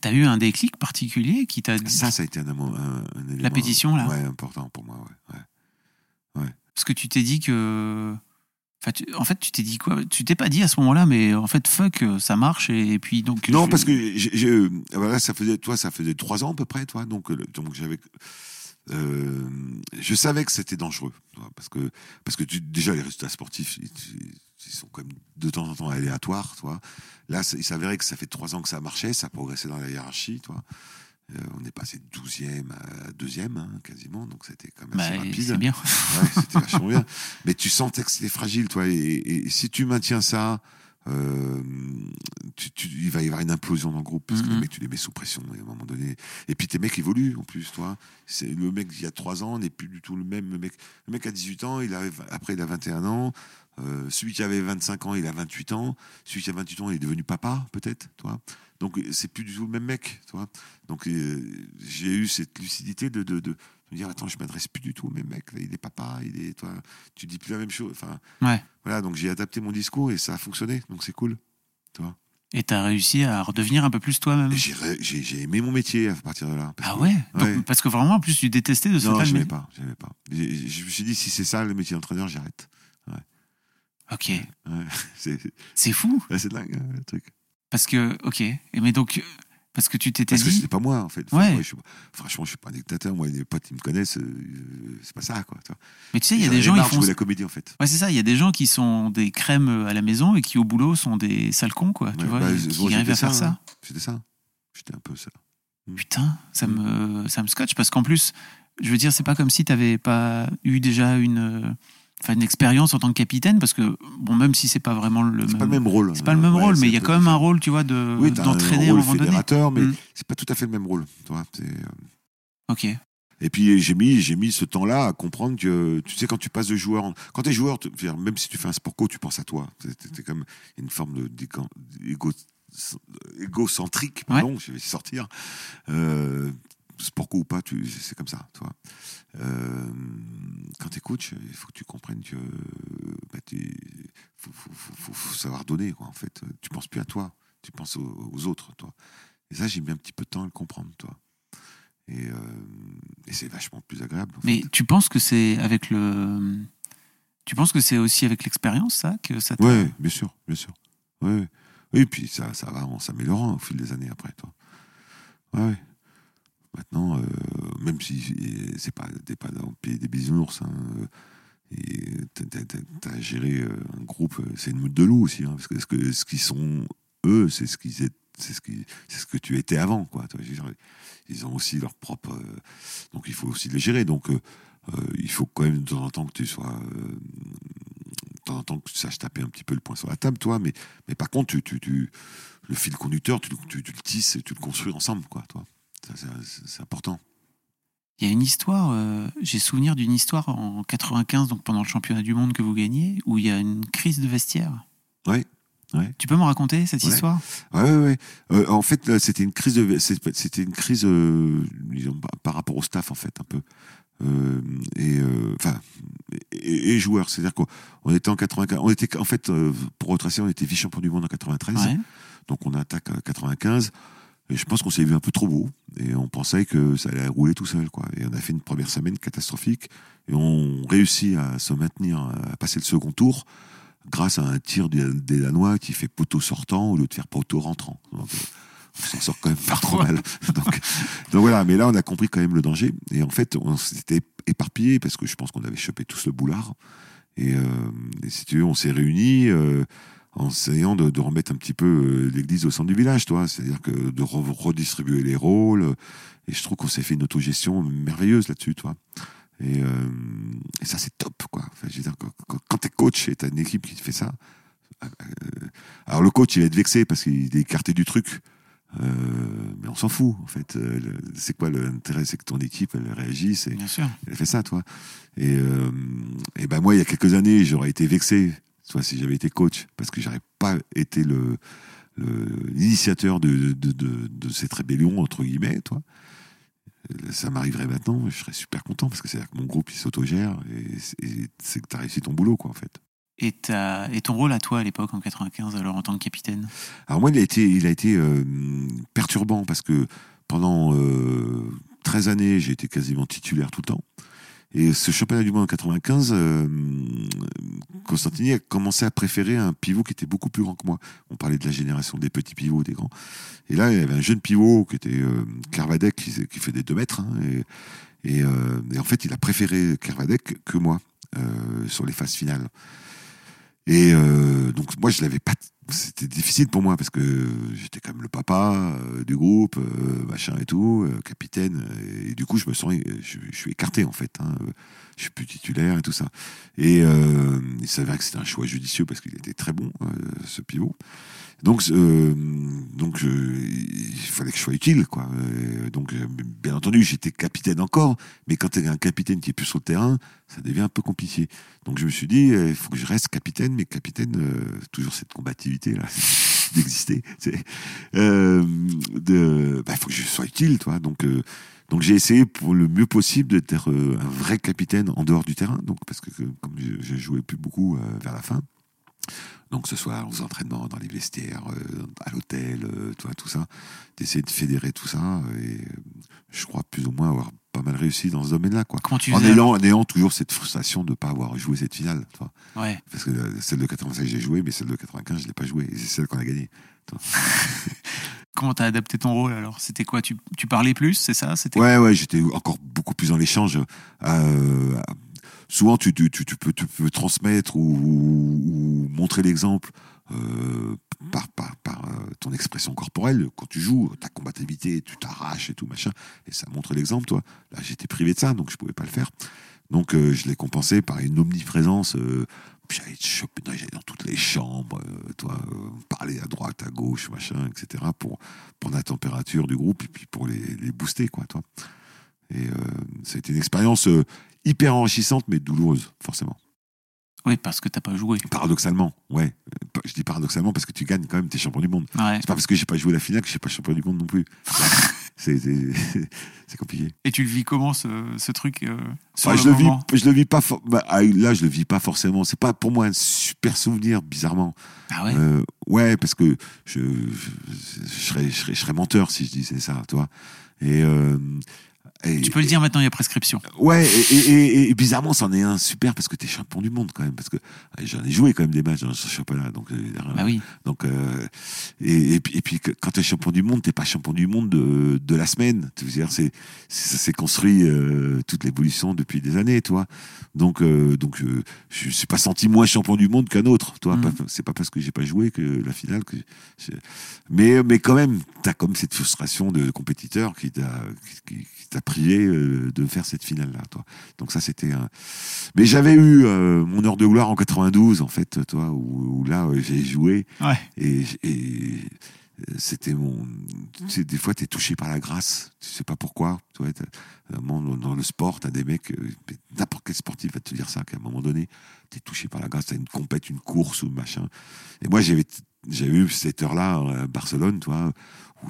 A: T'as eu un déclic particulier qui t'a dit.
B: Ça, ça a été un, amo- un, un élément.
A: pétition, là
B: Ouais, important pour moi, ouais. ouais.
A: Parce que tu t'es dit que. Enfin, tu- en fait, tu t'es dit quoi? Tu t'es pas dit à ce moment-là, mais en fait, fuck, ça marche, et, et puis donc.
B: Non,
A: je-
B: parce que euh, voilà, ça faisait, toi, ça faisait trois ans à peu près, toi. Donc, euh, donc j'avais, euh, je savais que c'était dangereux, parce que parce que tu, déjà les résultats sportifs, ils, ils sont quand même de temps en temps aléatoires, toi. Là, il s'avérait que ça fait trois ans que ça marchait, ça progressait dans la hiérarchie, toi. Euh, on est passé de 12e à 2e, hein, quasiment, donc c'était quand même
A: Bah,
B: assez rapide.
A: c'est bien.
B: Ouais, c'était vachement bien. Mais tu sentais que c'était fragile, toi. Et, et- et si tu maintiens ça, euh, tu, tu- il va y avoir une implosion dans le groupe parce que
A: Mhm.
B: les mecs, tu les mets sous pression à un moment donné. Et puis tes mecs évoluent en plus, toi. C'est le mec d'il y a 3 ans n'est plus du tout le même. Le mec, le mec à 18 ans, il arrive après il a 21 ans. Euh, celui qui avait 25 ans, il a 28 ans. Celui qui a 28 ans, il est devenu papa, peut-être, toi. Donc c'est plus du tout le même mec, toi. Donc euh, j'ai eu cette lucidité de, de, de me dire attends, je m'adresse plus du tout au même mec. Là, il est papa, il est toi. Tu dis plus la même chose. Enfin,
A: Ouais.
B: voilà. Donc j'ai adapté mon discours et ça a fonctionné. Donc c'est cool.
A: Et t'as réussi à redevenir un peu plus toi-même?
B: J'ai j'ai j'ai aimé mon métier à partir de là.
A: Ah
B: que-
A: ouais, Donc. Parce que vraiment, en plus, tu détestais de ce
B: Non,
A: fait.
B: j'aimais pas, j'aimais pas. J'ai- Je me suis dit si c'est ça le métier d'entraîneur, j'arrête.
A: Ok,
B: Ouais. C'est
A: fou.
B: ouais, c'est dingue hein, le truc.
A: Parce que, ok. Et mais donc, parce que tu t'étais
B: Parce que
A: dit.
B: c'était pas moi en fait. Enfin,
A: Ouais.
B: moi, je suis- franchement, je suis pas un dictateur. Moi, les potes qui me connaissent, euh, c'est pas ça quoi.
A: Mais tu sais, il y a des gens, ils
B: de
A: font.
B: la comédie en fait.
A: Ouais, c'est ça. Il y a des gens qui sont des crèmes à la maison et qui au boulot sont des sales cons, quoi. tu vois,
B: bah,
A: et qui arrivent à faire
B: hein.
A: ça.
B: C'était ça. J'étais un peu ça.
A: Putain, ça
B: Mm.
A: me, ça me scotche parce qu'en plus, je veux dire, c'est pas comme si t'avais pas eu déjà une, euh, enfin, une expérience en tant que capitaine parce que, bon, même si c'est pas vraiment le
B: C'est pas le même rôle.
A: c'est pas le même
B: Ouais,
A: rôle, mais il y a quand même un rôle, tu vois, de,
B: Oui,
A: d'entraîner
B: un rôle
A: donné.
B: fédérateur, mais
A: Mm.
B: c'est pas tout à fait le même rôle. Tu vois, c'est, euh,
A: Ok.
B: Et puis j'ai mis, j'ai mis ce temps-là à comprendre que, tu sais, quand tu passes de joueur, en... quand t'es joueur, tu- même si tu fais un sport co, tu penses à toi. C'est c'est comme une forme de d'égo- égo- égocentrique, pardon, je vais sortir. Euh, co ou pas, tu- c'est comme ça, toi. Euh, quand t'es coach, il faut que tu comprennes que, bah, faut, faut, faut- savoir donner, quoi. En fait, tu penses plus à toi, tu penses aux, aux autres, toi. Et ça, j'ai mis un petit peu de temps à le comprendre, toi. Et, euh, et c'est vachement plus agréable. en
A: Mais
B: fait.
A: tu penses que c'est avec le, tu penses que c'est aussi avec l'expérience, ça, que ça
B: Ouais, bien sûr, bien sûr. Ouais. Oui, puis ça, ça va en s'améliorant au fil des années après, toi. Ouais. Maintenant, euh, même si c'est pas, pas dans le pied des bisounours, hein, euh, et t'as- géré euh, un groupe, c'est une meute de loup aussi, hein, parce que ce, que ce qu'ils sont, eux, c'est ce qu'ils. C'est ce, qui, ce que tu étais avant, quoi. Ils ont aussi leur propre. donc il faut aussi les gérer. Donc, il faut quand même de temps en temps que tu sois de temps en temps que saches taper un petit peu le poing sur la table, toi, mais, mais par contre, tu, tu, le fil conducteur, tu, tu, tu le tisses et tu le construis ensemble, quoi, toi. C'est- important.
A: Il y a une histoire, euh, j'ai souvenir d'une histoire en 95, donc pendant le championnat du monde que vous gagnez, où il y a une crise de vestiaire.
B: Ouais, ouais.
A: Tu peux me raconter cette
B: Ouais.
A: histoire?
B: Ouais, ouais, ouais. Euh, en fait, c'était une crise de, c'est- c'était une crise, euh, disons, par- rapport au staff, en fait, un peu. Euh, et, enfin, et, et joueurs. C'est-à-dire qu'on on était en 95, on était, en fait, pour retracer, on était vice-champion du monde en 93.
A: Ouais.
B: Donc on attaque à 95. Et je pense qu'on s'est vu un peu trop beau. Et on pensait que ça allait rouler tout seul, quoi. Et on a fait une première semaine catastrophique. Et on réussit à se maintenir, à passer le second tour grâce à un tir des Danois qui fait poteau sortant au lieu de faire poteau rentrant. Donc, euh, on s'en sort quand même pas trop mal. Donc, donc voilà, mais là on a compris quand même le danger. Et en fait, on s'était éparpillé parce que je pense qu'on avait chopé tous le boulard. Et, euh, et si tu veux, on s'est réunis euh, en essayant de, de remettre un petit peu euh, l'église au centre du village, toi. C'est-à-dire que de re- redistribuer les rôles. Et je trouve qu'on s'est fait une autogestion merveilleuse là-dessus, toi. Et, euh, et ça, c'est top, quoi. Enfin, je veux dire, quand, quand, t'es coach et t'as une équipe qui te fait ça, euh, alors le coach, il va être vexé parce qu'il est écarté du truc. Euh, mais on s'en fout, en fait. Euh, C'est quoi l'intérêt? C'est que ton équipe, elle réagisse et
A: Bien sûr.
B: elle fait ça, toi. Et, euh, et ben moi, il y a quelques années, j'aurais été vexé, toi, si j'avais été coach, parce que j'aurais pas été le l'initiateur de, de, de, de cette rébellion entre guillemets, toi. Euh, Ça m'arriverait maintenant, je serais super content parce que c'est-à-dire que mon groupe il s'autogère et, c'est- et c'est que tu as réussi ton boulot, quoi, en fait.
A: Et, ta- et ton rôle à toi à l'époque, en 95, alors en tant que capitaine?
B: Alors moi, il a été, il a été euh, perturbant parce que pendant euh, 13 années, j'ai été quasiment titulaire tout le temps. Et ce championnat du monde en 95, euh, Constantini a commencé à préférer un pivot qui était beaucoup plus grand que moi. On parlait de la génération des petits pivots, des grands. Et là, il y avait un jeune pivot qui était euh, qui, qui fait des 2 mètres. hein, euh, et en fait, il a préféré Kervadek que moi euh, sur les phases finales. Et donc moi je l'avais pas. C'était difficile pour moi parce que j'étais quand même le papa euh, du groupe, euh, machin et tout, euh, capitaine. Et, du coup je me sens, je, suis écarté en fait. Hein, je suis plus titulaire et tout ça. Et il s'avère que c'était un choix judicieux parce qu'il était très bon ce pivot. Donc, euh, donc euh, il fallait que je sois utile, quoi. Euh, donc, euh, bien entendu, j'étais capitaine encore, mais quand tu es un capitaine qui est plus sur le terrain, ça devient un peu compliqué. Donc, je me suis dit, euh, il faut que je reste capitaine, mais capitaine, toujours cette combativité là, d'exister. de, bah, faut que je sois utile, toi. Donc, donc j'ai essayé pour le mieux possible d'être un vrai capitaine en dehors du terrain. Donc, parce que comme je jouais plus beaucoup vers la fin. Donc ce soir, aux entraînements, dans les vestiaires, euh, à l'hôtel, euh, tout ça, d'essayer de fédérer tout ça. Et euh, je crois plus ou moins avoir pas mal réussi dans ce domaine-là, quoi.
A: Comment tu
B: En ayant, en ayant toujours cette frustration de ne pas avoir joué cette finale,
A: alors Ouais.
B: Parce que euh, celle de 85, j'ai joué, mais celle de 95, je l'ai pas jouée. Et c'est celle qu'on a gagnée.
A: Comment t'as adapté ton rôle alors? C'était quoi? Tu, tu parlais plus, c'est ça? C'était
B: Ouais, ouais, j'étais encore beaucoup plus dans l'échange. Euh, souvent, tu, peux, transmettre ou, montrer l'exemple euh, par, euh, ton expression corporelle. Quand tu joues, ta combativité, tu t'arraches et tout, machin. Et ça montre l'exemple, toi. Là, j'étais privé de ça, donc je pouvais pas le faire. Donc, euh, je l'ai compensé par une omniprésence. J'allais choper, dans toutes les chambres, toi, parler à droite, à gauche, machin, etc. pour prendre la température du groupe et puis pour les, booster, quoi, toi. Et ça a été une expérience hyper enrichissante, mais douloureuse, forcément.
A: Oui, parce que t'as pas joué.
B: Paradoxalement, ouais. Je dis paradoxalement parce que tu gagnes quand même, t'es champion du monde.
A: Ouais.
B: C'est pas parce que j'ai pas joué la finale que je suis pas champion du monde non plus. c'est compliqué.
A: Et tu le vis comment ce, ce truc euh, sur
B: Bah,
A: le
B: je, le vis, je le vis pas. bah, ah, là, je le vis pas forcément. C'est pas pour moi un super souvenir, bizarrement.
A: Ah ouais?
B: Euh, ouais, parce que je, je, je serais, je, serais, je serais menteur si je disais ça, toi. Et, euh, et-
A: Tu peux le dire maintenant, il y a prescription.
B: Ouais, et, et, et- et bizarrement, c'en est un super parce que t'es champion du monde quand même. Parce que j'en ai joué quand même des matchs dans ce championnat. Donc, euh,
A: Bah oui.
B: donc euh, et, puis, et puis quand t'es champion du monde, t'es pas champion du monde de, de la semaine. Tu veux dire, c'est, c'est- ça s'est construit euh, toute l'évolution depuis des années, toi. Donc, euh, donc je suis pas senti moins champion du monde qu'un autre. Toi. Pas- c'est pas parce que j'ai pas joué que la finale. Que mais, mais quand même, t'as comme cette frustration de compétiteur qui t'a, qui t'a privé euh, de faire cette finale là, toi. Donc ça c'était. un- Mais j'avais eu euh, mon heure de gloire en 92 en fait, toi, où, où là euh, j'ai joué
A: Ouais.
B: et, et c'était mon. Tu des fois t'es touché par la grâce, tu sais pas pourquoi. Tu vois, dans, le sport, t'as des mecs, n'importe quel sportif va te dire ça, qu'à un moment donné, t'es touché par la grâce, t'as une compète, une course ou machin. Et moi j'avais j'avais eu cette heure-là à Barcelone, toi,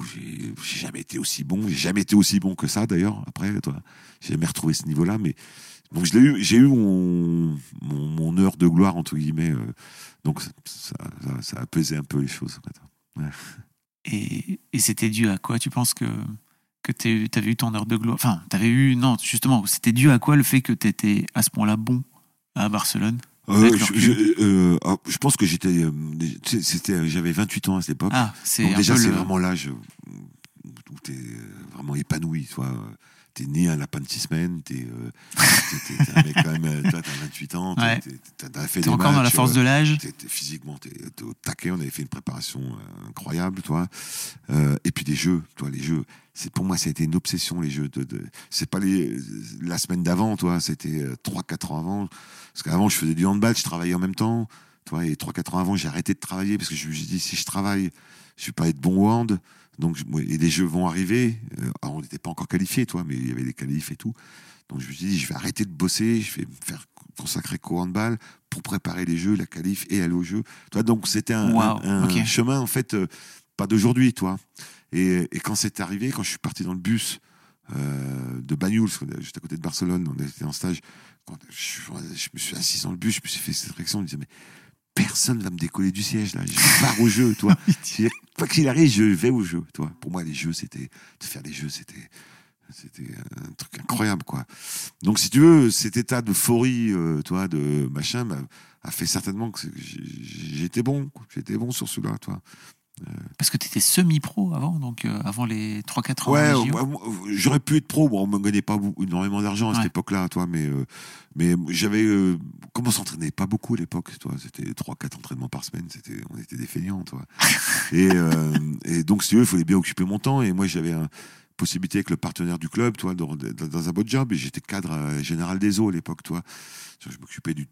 B: j'ai j'ai jamais été aussi bon, j'ai jamais été aussi bon que ça d'ailleurs. Après, toi, j'ai jamais retrouvé ce niveau-là, mais donc je l'ai eu, j'ai eu mon, mon heure de gloire entre guillemets. euh, donc ça, ça, ça- a pesé un peu les choses.
A: Et, et c'était dû à quoi Tu penses que, que tu avais eu ton heure de gloire? Enfin, t'avais eu. Non, justement, c'était dû à quoi le fait que tu étais à ce point-là bon à Barcelone?
B: Euh, je, je- euh, ah, je pense que j'étais, euh, c'était, j'avais 28 ans à cette époque.
A: Ah, c'est
B: déjà, c'est
A: le-
B: vraiment l'âge où t'es euh, vraiment épanoui, toi. T'es né un lapin de six semaines, t'es, euh, un mec quand même, euh, toi, t'as 28 ans,
A: Ouais.
B: t'as, fait des
A: encore dans la force
B: euh,
A: de l'âge
B: physiquement, t'es, t'es au taquet. On avait fait une préparation incroyable, toi. Euh, et puis les jeux, toi, les jeux. C'est pour moi, ça a été une obsession les jeux. De, de- c'est pas les la semaine d'avant, toi. C'était euh, trois, quatre ans avant. Parce qu'avant, je faisais du handball, je travaillais en même temps. Toi, et trois, quatre ans avant, j'ai arrêté de travailler parce que je me suis dit si je travaille, je vais pas être bon au hand. Donc, et les jeux vont arriver. Euh, alors, on n'était pas encore qualifiés, toi, mais il y avait des qualifs et tout. Donc, je me suis dit, je vais arrêter de bosser, je vais me faire consacrer qu'au handball pour préparer les jeux, la qualif et aller aux jeux. Toi, donc, c'était un,
A: Wow,
B: un- un
A: ok.
B: chemin, en fait, euh, pas d'aujourd'hui, toi. Et, et quand c'est arrivé, quand je suis parti dans le bus euh, de Banyuls, juste à côté de Barcelone, on était en stage, quand je, je me suis assis dans le bus, je me suis fait cette réflexion, je me disais, mais personne va me décoller du siège, là. Je pars au jeu, toi. Quoi qu'il arrive, je vais au jeu, toi. Pour moi, les jeux, c'était, de faire les jeux, c'était, c'était un truc incroyable, quoi. Donc, si tu veux, cet état d'euphorie, euh, toi, de machin, m'a- a fait certainement que j'étais bon, j'étais bon sur celui-là, toi.
A: Parce que tu étais semi-pro avant, donc euh, avant les 3-4 ans.
B: Ouais, j'aurais pu être pro. Bon, on me gagnait pas énormément d'argent à cette époque-là, toi, mais euh, mais j'avais euh, comment s'entraîner pas beaucoup à l'époque, toi. C'était trois, quatre entraînements par semaine. C'était, on était des feignants, toi. et euh, et donc, si tu veux, il fallait bien occuper mon temps. Et moi, j'avais un possibilité avec le partenaire du club, toi, dans, dans- un bon job. Et j'étais cadre général des eaux à l'époque, toi. Je m'occupais du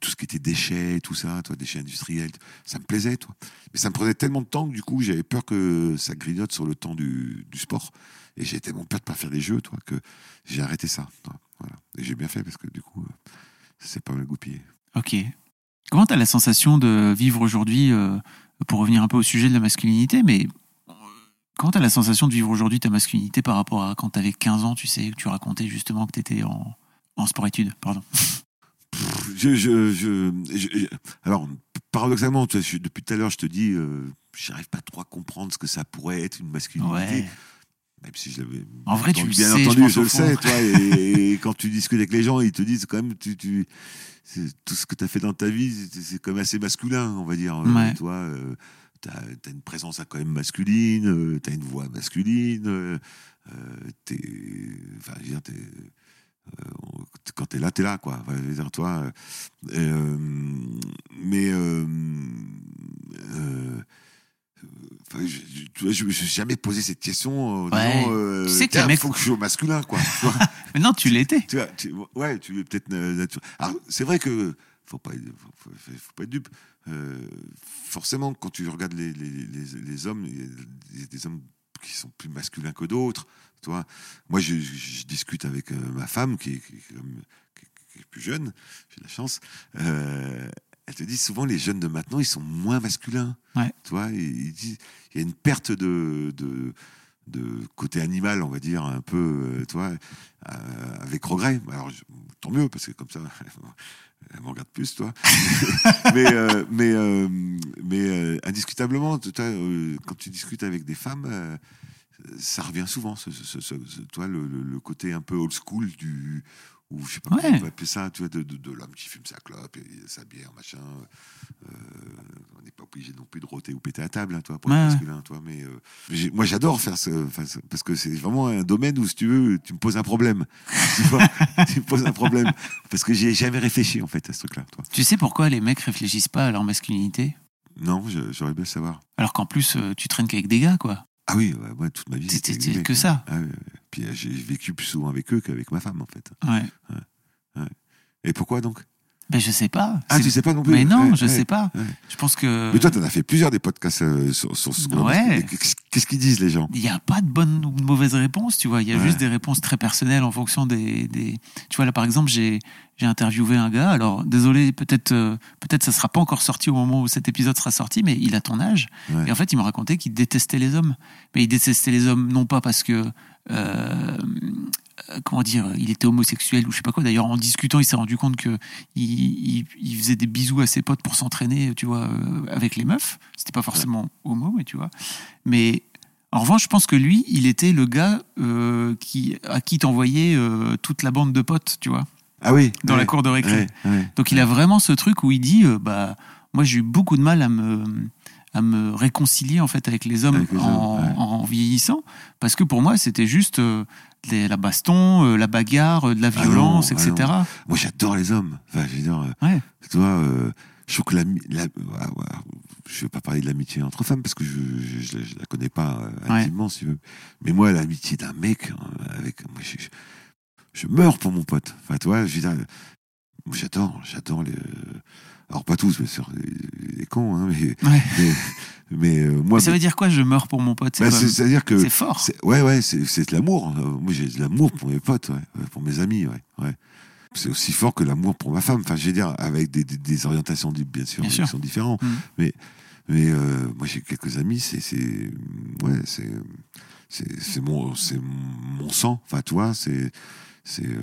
B: tout ce qui était déchets, tout ça, toi, déchets industriels, ça me plaisait, toi. Mais ça me prenait tellement de temps que du coup, j'avais peur que ça grignote sur le temps du, sport. Et j'ai tellement peur de pas faire les jeux, toi, que j'ai arrêté ça. Voilà. Et j'ai bien fait parce que du coup, euh, ça s'est pas mal goupillé.
A: Ok. Comment tu as la sensation de vivre aujourd'hui, euh, pour revenir un peu au sujet de la masculinité, mais euh, comment tu as la sensation de vivre aujourd'hui ta masculinité par rapport à quand tu avais 15 ans, tu sais, que tu racontais justement que tu étais en, en sport-études Pardon.
B: Je, je, je, je- je- alors, paradoxalement, tu vois, je- depuis tout à l'heure, je te dis, euh, j'arrive pas trop à comprendre ce que ça pourrait être une masculinité.
A: Ouais.
B: Même si je l'avais.
A: En vrai, tu le
B: bien
A: sais,
B: entendu, je, le sais, toi. Et, et quand tu discutes avec les gens, ils te disent quand même, tu, tu, c'est- tout ce que tu as fait dans ta vie, c'est- quand même assez masculin, on va dire. Euh,
A: Ouais.
B: toi, euh, tu as, une présence quand même masculine, tu as une voix masculine, euh, euh, t'es- enfin, je veux dire, t'es- euh, quand tu es là, tu es là, quoi. Enfin, je veux dire, toi. euh, euh, mais. euh, euh, Enfin, je, me suis jamais posé cette question
A: Ouais.
B: disant, euh,
A: Tu sais que mecs-
B: faut que je sois masculin, quoi.
A: Mais non, tu l'étais.
B: tu tu- ouais, tu es peut-être. Alors, c'est vrai que faut pas, faut, faut- faut pas être dupe. Euh, forcément, quand tu regardes les, les, les, les hommes, des hommes qui sont plus masculins que d'autres. Tu vois, moi, je, je- je discute avec euh, ma femme qui est, qui est comme- qui- qui est plus jeune. J'ai la chance. Euh, elle te dit souvent les jeunes de maintenant, ils sont moins masculins.
A: Ouais.
B: Disent il y a une perte de, de de côté animal, on va dire, un peu, euh, tu vois, euh, avec regret. Alors, je- tant mieux, parce que comme ça, elle me regarde plus, toi. mais euh, mais, euh, mais euh, indiscutablement, quand tu discutes avec des femmes, ça revient souvent, toi, le côté un peu old school du ou je sais pas
A: Ouais.
B: comment on peut appeler ça, tu vois, de, de, de l'homme qui fume sa clope et sa bière, machin. Euh, on n'est pas obligé non plus de roter ou péter à table, hein, toi, pour
A: Ouais,
B: être masculin, toi. Mais euh, j'ai- moi, j'adore faire ce, parce que c'est vraiment un domaine où, si tu veux, tu me poses un problème. tu, vois, tu me poses un problème parce que j'y ai jamais réfléchi en fait à ce truc-là, toi.
A: Tu sais pourquoi les mecs réfléchissent pas à leur masculinité?
B: Non, j'aurais bien le savoir.
A: Alors qu'en plus, euh, tu traînes qu'avec des gars, quoi.
B: Ah oui, ouais, moi, toute ma vie.
A: C'était que ça.
B: Ah ouais. Puis j'ai vécu plus souvent avec eux qu'avec ma femme, en fait.
A: Ouais.
B: Et pourquoi donc?
A: Ben, je sais pas.
B: Ah, tu sais pas non plus?
A: Mais non,
B: Ouais,
A: je
B: ouais,
A: sais pas.
B: ouais.
A: Je pense que.
B: Mais toi, t'en as fait plusieurs des podcasts euh, sur, sur ce qu'on
A: Ouais.
B: Qu'est-ce qu'ils disent, les gens?
A: Il n'y a pas de bonne ou de mauvaise réponse, tu vois. Il y a juste des réponses très personnelles en fonction des. des... Tu vois, là, par exemple, j'ai interviewé un gars. Alors, désolé, peut-être euh, peut-être ça sera pas encore sorti au moment où cet épisode sera sorti, mais il a ton âge. Et en fait, il me racontait qu'il détestait les hommes. Mais il détestait les hommes non pas parce que. Euh, comment dire, il était homosexuel ou je sais pas quoi. D'ailleurs, en discutant, il s'est rendu compte que il, il- il faisait des bisous à ses potes pour s'entraîner, tu vois, euh, avec les meufs. C'était pas forcément homo, mais tu vois. Mais en revanche, je pense que lui, il était le gars euh, qui, à qui t'envoyait euh, toute la bande de potes, tu vois,
B: Ah oui.
A: dans
B: ouais,
A: la cour de récré.
B: ouais, ouais.
A: Donc il a vraiment ce truc où il dit, bah, moi j'ai eu beaucoup de mal à me à me réconcilier en fait avec les hommes,
B: Avec les hommes,
A: en,
B: ouais.
A: en vieillissant, parce que pour moi c'était juste euh, les- la baston, euh, la bagarre, euh, de la
B: Ah
A: violence,
B: non, ah
A: etc.
B: Moi, j'adore les hommes. Enfin, je veux dire,
A: Ouais.
B: euh, je trouve que l'ami- la, ah, ouais, je vais pas parler de l'amitié entre femmes parce que je, je, je- je la connais pas intimement, si. Mais moi, l'amitié d'un mec, euh, avec, moi, je, meurs pour mon pote. Enfin, moi, j'adore, j'adore les. Alors pas tous, bien sûr, les, cons, hein, mais,
A: Ouais.
B: mais, mais, euh, moi,
A: Mais ça veut dire quoi Je meurs pour mon pote. C'est
B: bah, c'est-à-dire que
A: c'est fort.
B: Ouais, ouais, c'est de l'amour. Euh, Moi, j'ai de l'amour pour mes potes, ouais, ouais, pour mes amis, ouais. ouais. C'est aussi fort que l'amour pour ma femme. Enfin, je veux dire, avec des, des, des orientations, bien sûr,
A: Bien
B: qui
A: sûr.
B: sont différentes.
A: Mm.
B: Mais, mais euh, moi, j'ai quelques amis, c'est. c'est- Ouais, c'est. C'est c'est mon, c'est mon sang. Enfin, tu vois, c'est. C'est euh,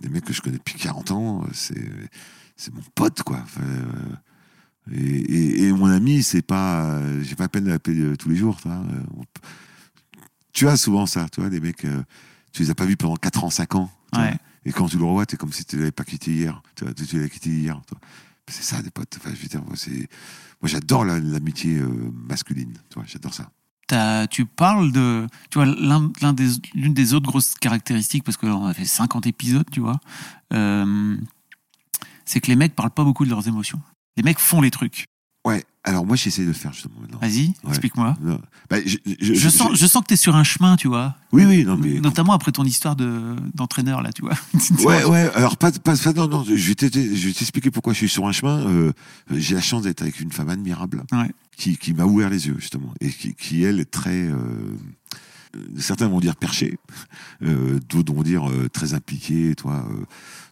B: des mecs que je connais depuis 40 ans. C'est c'est mon pote, quoi. Enfin, euh, et, et, et mon ami, c'est pas. J'ai pas la peine de l'appeler tous les jours, tu vois. Tu as souvent ça, tu vois, des mecs, tu les as pas vus pendant 4 ans, 5 ans.
A: Ouais.
B: Et quand tu le revois, t'es comme si tu l'avais pas quitté hier. Tu l'avais quitté hier. tu vois. C'est ça, des potes. Enfin, moi, moi j'adore la- l'amitié euh, masculine. Tu vois, j'adore ça.
A: Tu parles de, tu vois, l'une des autres grosses caractéristiques, parce qu'on a fait 50 épisodes, tu vois, euh, c'est que les mecs parlent pas beaucoup de leurs émotions. Les mecs font les trucs.
B: Ouais, alors moi j'essaie de le faire justement maintenant.
A: Vas-y,
B: Ouais.
A: explique-moi.
B: Bah, je, je-
A: Je,
B: je-
A: sens,
B: je-
A: je sens que tu es sur un chemin, tu vois.
B: Oui, oui, non, mais.
A: Notamment après ton histoire de, d'entraîneur, là, tu vois.
B: Ouais, ouais, alors pas, pas, pas- non, non, je vais t'expliquer pourquoi je suis sur un chemin. Euh, j'ai la chance d'être avec une femme admirable
A: Ouais.
B: qui, qui m'a ouvert les yeux, justement, et qui, qui elle, est très. euh, certains vont dire perché, euh, d'autres vont dire euh, très impliqué, toi, euh,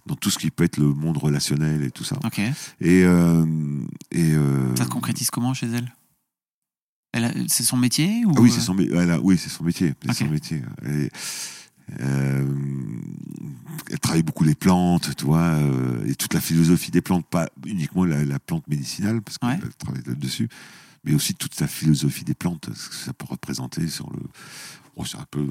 B: dans tout ce qui peut être le monde relationnel et tout ça.
A: Ok.
B: Et. Et
A: Ça se concrétise comment chez elle, C'est son métier ou
B: Ah oui, c'est son, oui, c'est son métier. C'est son métier. Elle travaille beaucoup les plantes, tu vois, et toute la philosophie des plantes, pas uniquement la, la plante médicinale, parce qu'elle
A: Ouais.
B: travaille là-dessus, mais aussi toute la philosophie des plantes, ce que ça peut représenter sur le. Bon, c'est un peu,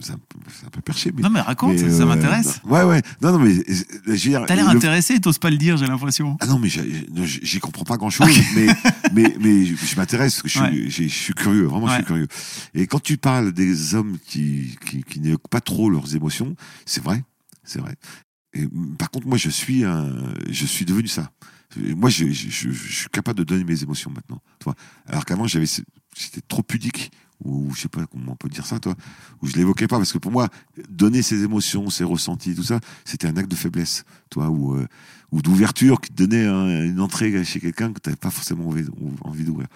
B: c'est un peu, c'est un peu perché, mais.
A: Non, mais raconte,
B: mais,
A: ça
B: euh,
A: m'intéresse.
B: Ouais, ouais. Non, non, mais euh,
A: T'as l'air
B: le-
A: intéressé, t'oses pas le dire, j'ai l'impression.
B: ah non, mais j'y comprends pas grand chose, mais, mais, mais je, m'intéresse, je suis,
A: Ouais.
B: j'ai- je suis curieux, vraiment, je suis curieux. Et quand tu parles des hommes qui, qui, qui n'évoquent pas trop leurs émotions, c'est vrai, c'est vrai. Et, par contre, moi, je suis un, je suis devenu ça. Moi, je, je, je- je suis capable de donner mes émotions maintenant, tu vois. Alors qu'avant, j'avais, j'étais trop pudique, ou je sais pas comment on peut dire ça, toi, où je l'évoquais pas, parce que pour moi, donner ses émotions, ses ressentis, tout ça, c'était un acte de faiblesse, toi, ou, euh, ou d'ouverture qui te donnait un- une entrée chez quelqu'un que tu n'avais pas forcément envie, d'ouvrir.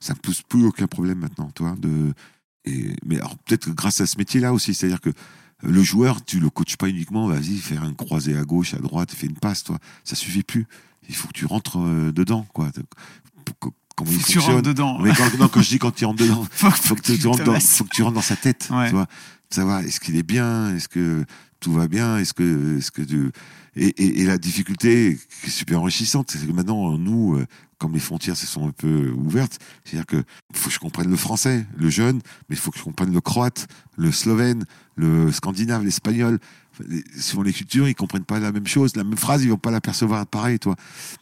B: Ça me pose plus aucun problème maintenant, toi. De, mais peut-être grâce à ce métier-là aussi, c'est-à-dire que le joueur, tu le coaches pas uniquement, vas-y, faire un croisé à gauche, à droite, fais une passe, toi. Ça suffit plus. Il faut que tu rentres euh, dedans, quoi. Comment il
A: tu rentres dedans.
B: Mais quand, non, quand je dis quand tu rentres dedans,
A: Faut,
B: faut que tu, rentres dans, faut que tu rentres dans sa tête,
A: Ouais.
B: tu vois. Savoir est-ce qu'il est bien, est-ce que tout va bien, est-ce que, est-ce que tu... et, et, et la difficulté qui est super enrichissante, c'est que maintenant nous, euh, comme les frontières se sont un peu ouvertes, c'est-à-dire que faut que je comprenne le français, le jeune, mais il faut que je comprenne le croate, le slovène, le scandinave, l'espagnol. Enfin, les- cultures, ils comprennent pas la même chose, la même phrase, ils vont pas la percevoir pareil, toi.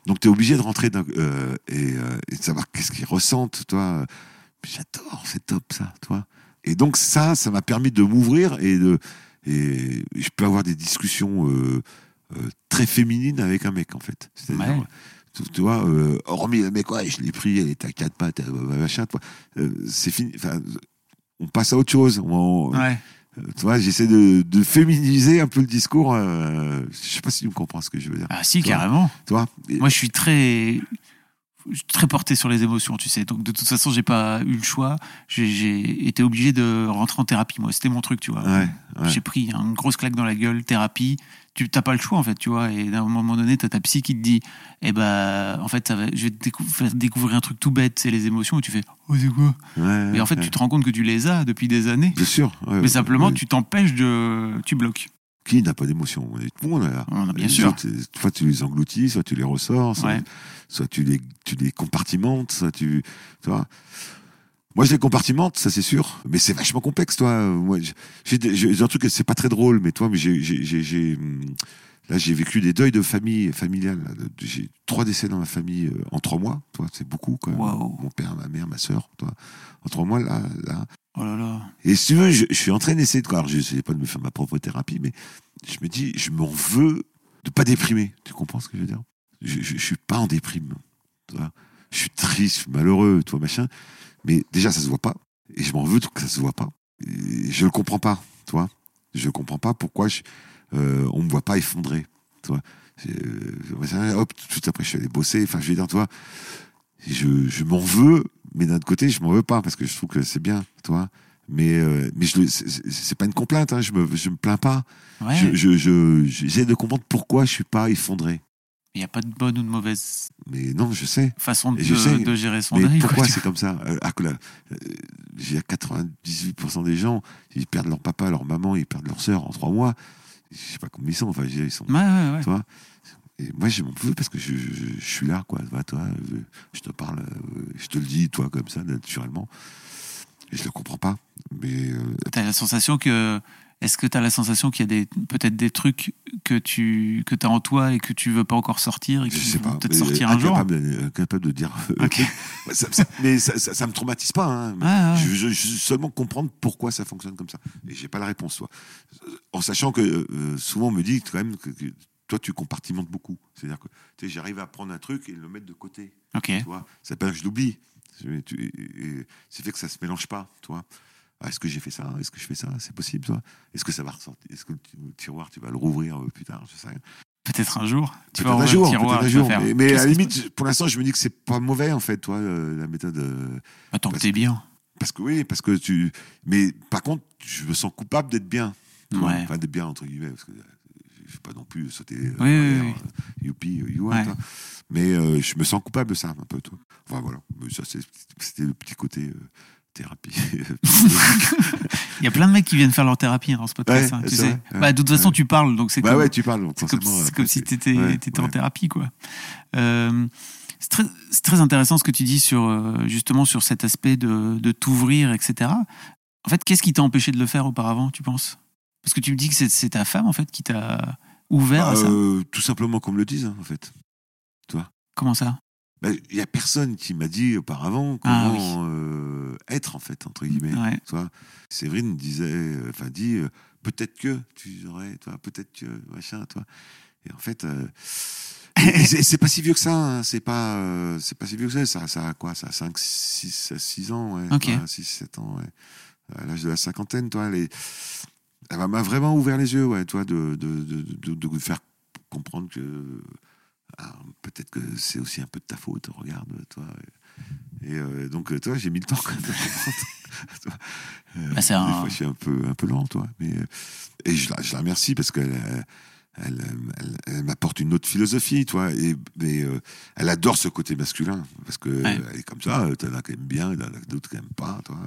B: Donc tu es obligé de rentrer dans, euh, et, euh, et de savoir qu'est-ce qu'ils ressentent, toi. J'adore, c'est top ça, toi. Et donc ça, ça m'a permis de m'ouvrir et de et je peux avoir des discussions euh, très féminines avec un mec en fait.
A: Ouais.
B: tu, tu vois, hormis le mec, ouais, je l'ai pris, elle était à quatre pattes, machin, toi. C'est fini. Enfin, on passe à autre chose. On-
A: Ouais.
B: Tu vois, j'essaie de, de féminiser un peu le discours. Euh, je sais pas si tu me comprends ce que je veux dire.
A: Ah si,
B: Toi.
A: carrément.
B: Et-
A: Moi, je suis très, très porté sur les émotions, tu sais. Donc, de toute façon, j'ai pas eu le choix. J'ai- été obligé de rentrer en thérapie. Moi, c'était mon truc, tu vois.
B: Ouais, ouais.
A: J'ai pris une grosse claque dans la gueule, thérapie. Tu t'as pas le choix, en fait, tu vois. Et à un moment donné, t'as ta psy qui te dit, eh ben, en fait, ça va, je vais te décou- faire découvrir un truc tout bête, c'est les émotions. Et tu fais, oh, c'est quoi?
B: Ouais,
A: Et en fait, tu te rends compte que tu les as depuis des années.
B: Bien sûr.
A: Mais simplement, tu t'empêches de, tu bloques.
B: Qui n'a pas d'émotion On est tout le monde là.
A: On a bien sûr.
B: Soit tu les engloutis, soit tu les ressors, soit,
A: Ouais.
B: soit tu les tu les compartimentes, soit tu tu vois. Moi, je les compartimente, ça c'est sûr, mais c'est vachement complexe, toi. Moi, j'ai- un truc c'est pas très drôle, mais toi, mais j'ai là j'ai vécu des deuils de famille familiale. J'ai trois décès dans ma famille euh, en trois mois. Toi, c'est beaucoup quand même.
A: Wow.
B: Mon père, ma mère, ma sœur. Toi, en trois mois là, là.
A: Oh là là.
B: Et si tu veux, je, je suis en train d'essayer de. Alors, je n'essaie pas de me faire ma propre thérapie, mais je me dis, je m'en veux de pas déprimer. Tu comprends ce que je veux dire? Je, je, je suis pas en déprime. Je suis triste, je suis malheureux, toi machin. Mais déjà, ça se voit pas. Et je m'en veux que ça se voit pas. Et je le comprends pas, tu vois. Je comprends pas pourquoi je, euh, on me voit pas effondré, tu vois. Euh, hop, tout après, je suis allé bosser. Enfin, je veux dire, tu vois, je, je m'en veux, mais d'un autre côté, je m'en veux pas parce que je trouve que c'est bien, tu vois. Mais, euh, mais je c'est- pas une complainte, hein, je me, je me plains pas.
A: Ouais.
B: Je, je, je- j'essaie de comprendre pourquoi je suis pas effondré.
A: Il n'y a pas de bonne ou de mauvaise
B: Mais non, je sais.
A: façon de,
B: Et je sais,
A: de gérer son deuil. quoi,
B: pourquoi c'est comme ça? Euh, euh, J'ai 98% des gens, ils perdent leur papa, leur maman, ils perdent leur sœur en trois mois. Je sais pas combien ils sont. Enfin, ils sont.
A: Ouais, ouais, ouais.
B: Tu vois Et moi, je m'en veux parce que je, je- je suis là, quoi. Toi, je, je te parle, euh, je te le dis, toi, comme ça, naturellement. Et je le comprends pas. Mais euh,
A: T'as la sensation que. Est-ce que tu as la sensation qu'il y a peut-être des trucs que tu que as en toi et que tu veux pas encore sortir et
B: je
A: qui
B: sais pas.
A: peut-être sortir un jour?
B: incapable, de- incapable de dire. euh,
A: Ok.
B: Ouais, ça, ça- mais ça, ça, me traumatise pas. Hein.
A: Ouais.
B: Je, veux seulement comprendre pourquoi ça fonctionne comme ça. Et j'ai pas la réponse, toi. En sachant que euh, souvent on me dit quand même que, que toi tu compartimentes beaucoup. C'est-à-dire que tu sais, j'arrive à prendre un truc et le mettre de côté.
A: Ok.
B: Tu vois, ça pas que je l'oublie. Tu- C'est fait que ça se mélange pas, tu vois. Ah, Est-ce que j'ai fait ça? Est-ce que je fais ça? C'est possible, toi? Est-ce que ça va ressortir? Est-ce que le ti- le tiroir, tu vas le rouvrir euh, plus tard? Je sais rien.
A: Peut-être un jour. Tu
B: Peut-être un jour,
A: le tiroir,
B: peut-être un jour. Mais, mais à la limite, pour l'instant, je me dis que c'est pas mauvais, en fait, toi, euh, la méthode. euh,
A: Attends que t'es bien.
B: Parce que oui, parce que tu. Mais par contre, je me sens coupable d'être bien.
A: Ouais.
B: Enfin, d'être bien, entre guillemets, parce que je vais pas non plus sauter.
A: Oui, oui, oui.
B: Youpi, you
A: Ouais.
B: Mais euh, je me sens coupable de ça, un peu, toi. Enfin, voilà. Mais ça, c'est- c'était le petit côté euh, thérapie.
A: Il y a plein de mecs qui viennent faire leur thérapie hein, dans ce podcast.
B: Ouais,
A: hein, tu
B: c'est
A: sais.
B: vrai, ouais.
A: Bah, de toute façon,
B: Ouais.
A: tu parles, donc c'est
B: bah
A: comme,
B: ouais, tu parles. donc
A: c'est comme,
B: après,
A: si
B: ouais,
A: étais en thérapie, quoi. Euh, c'est très, intéressant ce que tu dis sur euh, justement sur cet aspect de, de t'ouvrir, etc. En fait, qu'est-ce qui t'a empêché de le faire auparavant, tu penses? Parce que tu me dis que c'est ta femme en fait qui t'a ouvert à ça.
B: Euh, tout simplement comme le disent, hein, en fait.
A: Comment ça?
B: Bah, Il y a personne qui m'a dit auparavant
A: Ah,
B: comment euh, être, en fait, entre guillemets.
A: Ouais.
B: Vois, Séverine disait, euh, enfin dit, euh, peut-être que tu aurais, toi, peut-être que machin, toi. Et en fait, euh, c'est pas si vieux que ça. hein, c'est pas, c'est pas si vieux que ça. Ça, ça a quoi? Ça a 5, 6, 6 ans, ouais.
A: Ok.
B: 6, 7 ans, ouais. À l'âge de la cinquantaine, toi, elle, m'a vraiment ouvert les yeux, ouais, toi, de, de, de, de, de faire comprendre que ah, peut-être que c'est aussi un peu de ta faute, regarde, toi. Et euh, donc, euh, toi, j'ai mis le temps quand même
A: Bah, c'est
B: des
A: un-
B: fois, je suis un peu, un peu lent, toi. Mais, euh, et je la, je la remercie parce qu'elle elle, elle, elle m'apporte une autre philosophie, toi. Et, mais euh, elle adore ce côté masculin parce que
A: Ouais.
B: elle est comme ça. euh, T'en as qui aiment bien, t'en as d'autres qui n'aiment pas, toi.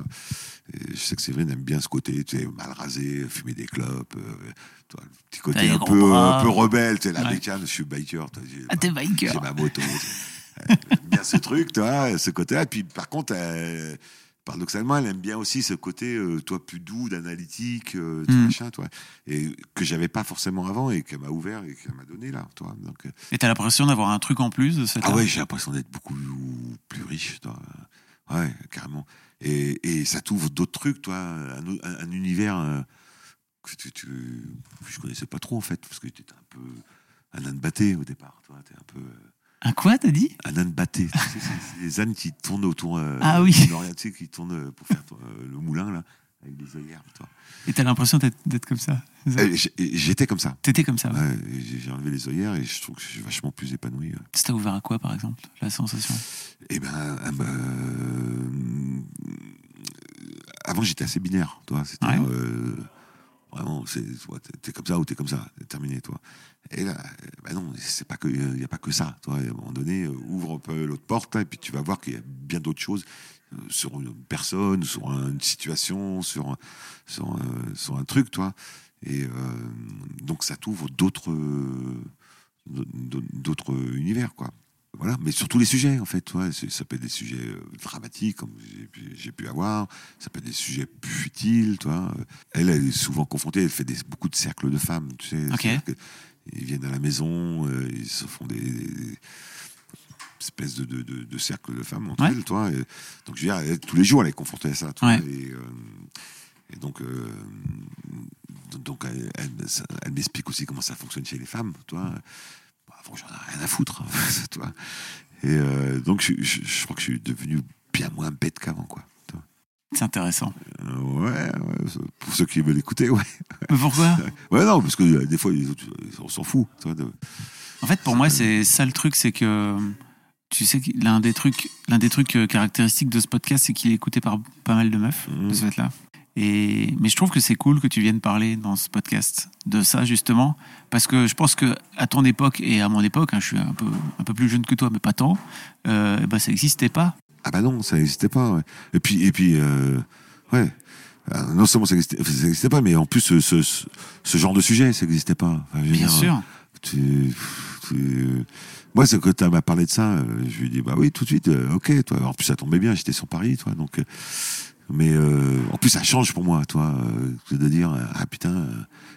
B: Et je sais que Séverine aime bien ce côté, tu sais, mal rasé, fumer des clopes, euh, toi, le petit côté un peu, un peu rebelle, tu sais, la
A: Ouais.
B: bécane, je suis biker.
A: Ah, t'es biker.
B: j'ai ma moto. bien ce truc, toi, ce côté-là. Et puis, par contre, elle- paradoxalement, elle aime bien aussi ce côté, euh, toi, plus doux, d'analytique, euh, tout
A: Mm.
B: machin, toi. Et que j'avais pas forcément avant et qu'elle m'a ouvert et qu'elle m'a donné, là, toi. Donc, euh,
A: Et t'as l'impression d'avoir un truc en plus de cette
B: ah ouais, j'ai l'impression d'être beaucoup plus riche, toi. Ouais, carrément. Et, et ça t'ouvre d'autres trucs, toi, un, au- un- un univers euh, que tu, tu- je connaissais pas trop, en fait, parce que tu étais un peu un âne batté au départ, toi. T'es un peu euh,
A: Un quoi, t'as dit?
B: Un âne batté. tu sais, c'est- les ânes qui tournent autour. euh,
A: Ah oui.
B: tu sais, qui tournent euh, pour faire euh, le moulin, là. avec des œillères, toi.
A: Et t'as l'impression d'être comme ça
B: Euh, J'étais comme ça.
A: T'étais comme ça. ouais.
B: Ouais, j'ai enlevé les œillères et je trouve que je suis vachement plus épanoui.
A: Ça t'a ouvert à quoi, par exemple, la sensation?
B: Eh ben, euh, avant j'étais assez binaire, toi. C'était
A: Ouais.
B: Euh, vraiment, c'est, t'es- comme ça ou t'es comme ça, terminé, toi. Et là, euh, bah non, c'est pas que, il y a pas que ça, toi. À un moment donné, euh, ouvre un peu l'autre porte et puis tu vas voir qu'il y a bien d'autres choses euh, sur une personne, sur une situation, sur, un- sur, truc, toi. Et euh, donc ça t'ouvre d'autres d'autres univers, quoi. Voilà, mais sur tous les sujets, en fait. Ouais, ça peut être des sujets euh, dramatiques, comme j'ai pu, avoir. Ça peut être des sujets futiles, toi. Elle, elle est souvent confrontée, elle fait des, beaucoup de cercles de femmes, tu sais. Ils viennent à la maison, euh, ils se font des, des espèces de, de, de, de cercles de femmes entre
A: Ouais.
B: elles, toi. Et donc, je veux dire, elle, tous les jours, elle est confrontée à ça, toi.
A: Ouais.
B: Et, euh, et donc, euh, donc elle, elle- ça- elle m'explique aussi comment ça fonctionne chez les femmes, toi. Bon, j'en ai rien à foutre, toi. Et euh, donc, je, je, je crois que je suis devenu bien moins bête qu'avant, quoi.
A: C'est intéressant.
B: Euh, ouais, pour ceux qui veulent écouter, ouais.
A: Mais pourquoi
B: Ouais, non, parce que euh, des fois, les autres, on s'en fout. toi, de-
A: En fait, pour moi, c'est ça le truc, c'est que tu sais l'un des trucs, l'un des trucs caractéristiques de ce podcast, c'est qu'il est écouté par pas mal de meufs de ce fait-là. Et mais je trouve que c'est cool que tu viennes parler dans ce podcast de ça justement, parce que je pense que à ton époque et à mon époque, hein, je suis un peu un peu plus jeune que toi, mais pas tant, euh, bah, ça n'existait pas.
B: Ah bah non, ça n'existait pas. ouais. Et puis, et puis, euh, ouais. Euh, Non seulement ça n'existait pas, mais en plus, ce, ce, ce- ce genre de sujet, ça n'existait pas. Enfin,
A: Bien
B: dire,
A: sûr.
B: tu- tu- Moi, c'est quand tu m'as parlé de ça, euh, je lui ai dit, bah oui, tout de suite, ok, toi. En plus, ça tombait bien, j'étais sur Paris, toi. Donc, mais euh, en plus, ça change pour moi, toi, euh, de dire, ah putain, euh,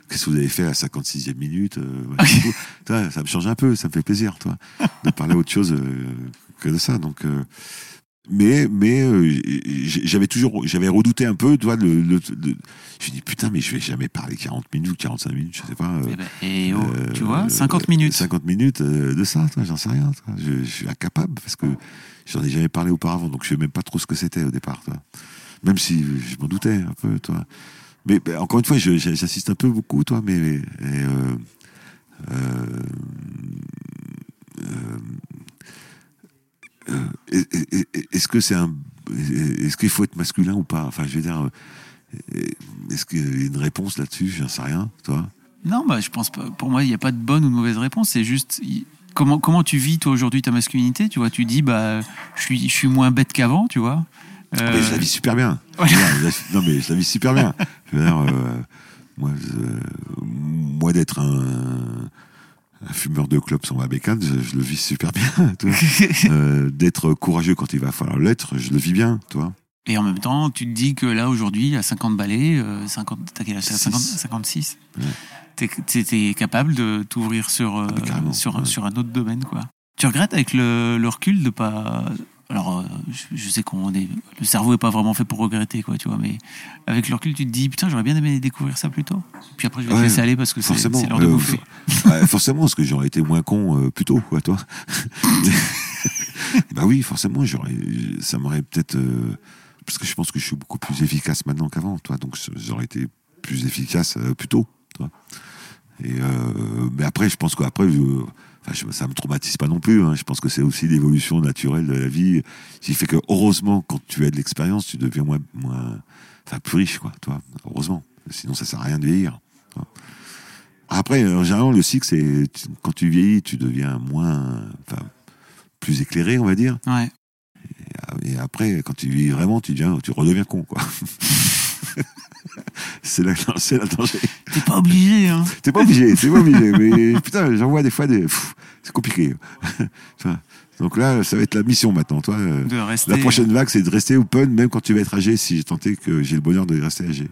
B: qu'est-ce que vous avez fait à la 56e minute euh. Toi, Ça me change un peu, ça me fait plaisir, toi, de parler autre chose que de ça. Donc, mais mais j'avais toujours j'avais redouté un peu, toi, le, le, le- je me suis dit putain, mais je vais jamais parler 40 minutes, 45 minutes, je sais pas.
A: Eh ben, et oh, tu vois, 50 minutes.
B: 50 minutes de ça, toi, j'en sais rien. toi. Je, je suis incapable parce que j'en ai jamais parlé auparavant, donc je sais même pas trop ce que c'était au départ. Toi. Même si je m'en doutais un peu, toi. Mais ben, encore une fois, j'assiste un peu beaucoup, toi, mais. est-ce que c'est un. Est-ce qu'il faut être masculin ou pas? Enfin, je veux dire. euh, Est-ce qu'il y a une réponse là-dessus? J'en sais rien, toi.
A: Non, bah, je pense pas. Pour moi, il n'y a pas de bonne ou de mauvaise réponse. C'est juste comment, comment tu vis, toi, aujourd'hui, ta masculinité? Tu vois, tu dis, bah, je suis moins bête qu'avant, tu vois. Euh,
B: Mais je la vis super bien.
A: Ouais.
B: Non, mais je la vis super bien. Je veux dire, euh, moi, moi d'être un, un fumeur de clopes sans ma bécane, je, je le vis super bien. Euh, d'être courageux quand il va falloir l'être, je le vis bien, toi.
A: Et en même temps, tu te dis que là, aujourd'hui, à 50 balais, euh, 50, t'as quel âge? T'as
B: Six.
A: 50 56
B: Ouais.
A: T'es capable de t'ouvrir sur, euh,
B: Ah carrément,
A: sur,
B: ouais.
A: sur un autre domaine, quoi. Tu regrettes avec le, le recul de pas. Alors, euh, je, je sais qu'on est. Le cerveau est pas vraiment fait pour regretter, quoi, tu vois, mais avec le recul, tu te dis, putain, j'aurais bien aimé découvrir ça plus tôt. Puis après, je vais te
B: Ouais,
A: laisser aller parce que c'est l'heure de
B: euh,
A: bouffer.
B: forcément, parce que j'aurais été moins con euh, plus tôt, quoi, toi. bah oui, forcément, j'aurais, ça m'aurait peut-être. euh, parce que je pense que je suis beaucoup plus efficace maintenant qu'avant, toi. Donc j'aurais été plus efficace plus tôt, toi. Et mais après, je pense qu'après, je- enfin, je- ça me traumatise pas non plus. hein. Je pense que c'est aussi l'évolution naturelle de la vie, qui fait que heureusement, quand tu as de l'expérience, tu deviens moins, moins, enfin, plus riche, quoi, toi. Heureusement. Sinon, ça sert à rien de vieillir. toi. Après, en général, le cycle, c'est quand tu vieillis, tu deviens moins, enfin, plus éclairé, on va dire.
A: Ouais.
B: Et après, quand tu vieillis vraiment, tu deviens, tu redeviens con, quoi. c'est la, c'est la danger.
A: T'es pas obligé, hein.
B: T'es pas obligé, t'es pas obligé. Mais putain, j'en vois des fois des, c'est compliqué. Vois. Donc là, ça va être la mission maintenant, toi. euh,
A: De rester.
B: La prochaine vague, c'est de rester open, même quand tu vas être âgé, si j'ai tenté que j'ai le bonheur de rester âgé.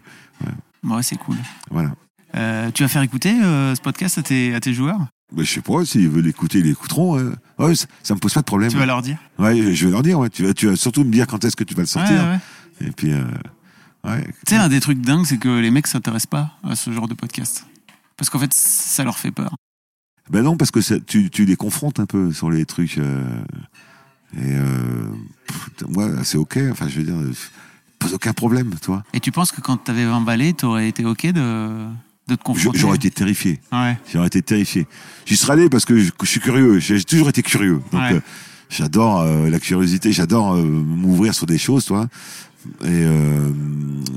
A: Ouais, c'est cool.
B: Voilà.
A: Euh, tu vas faire écouter euh, ce podcast à tes, à tes joueurs?
B: Mais je sais pas, s'ils veulent l'écouter, ils l'écouteront. euh. Ouais, ça, ça me pose pas de problème.
A: Tu vas leur dire?
B: Ouais, je vais leur dire, ouais. Tu vas, tu vas surtout me dire quand est-ce que tu vas le sortir.
A: Ouais, ouais.
B: Et puis, euh, ouais.
A: Tu sais, un des trucs dingues, c'est que les mecs s'intéressent pas à ce genre de podcast. Parce qu'en fait, ça leur fait peur.
B: Ben non, parce que ça- tu, tu les confrontes un peu sur les trucs. euh, et euh, pff, moi, c'est ok. Enfin, je veux dire, euh, pose aucun problème, toi.
A: Et tu penses que quand t'avais 20 balais, t'aurais été ok de, de te confronter?
B: J'aurais été terrifié.
A: Ouais.
B: J'aurais été terrifié. J'y serais allé parce que je, je suis curieux. J'ai toujours été curieux. Donc,
A: Ouais.
B: euh, j'adore la curiosité. J'adore m'ouvrir sur des choses, toi. Et euh,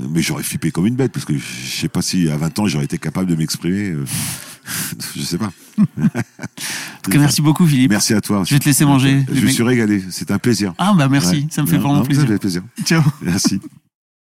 B: mais j'aurais flippé comme une bête parce que je sais pas si à 20 ans j'aurais été capable de m'exprimer. euh, je sais pas.
A: En tout cas, merci beaucoup, Philippe.
B: Merci à toi.
A: Je vais te laisser manger,
B: Je me suis régalé. C'est un plaisir.
A: Ah, bah merci.
B: Ouais.
A: Ça me fait
B: Non,
A: vraiment
B: non,
A: plaisir.
B: Ça fait plaisir.
A: Ciao.
B: Merci.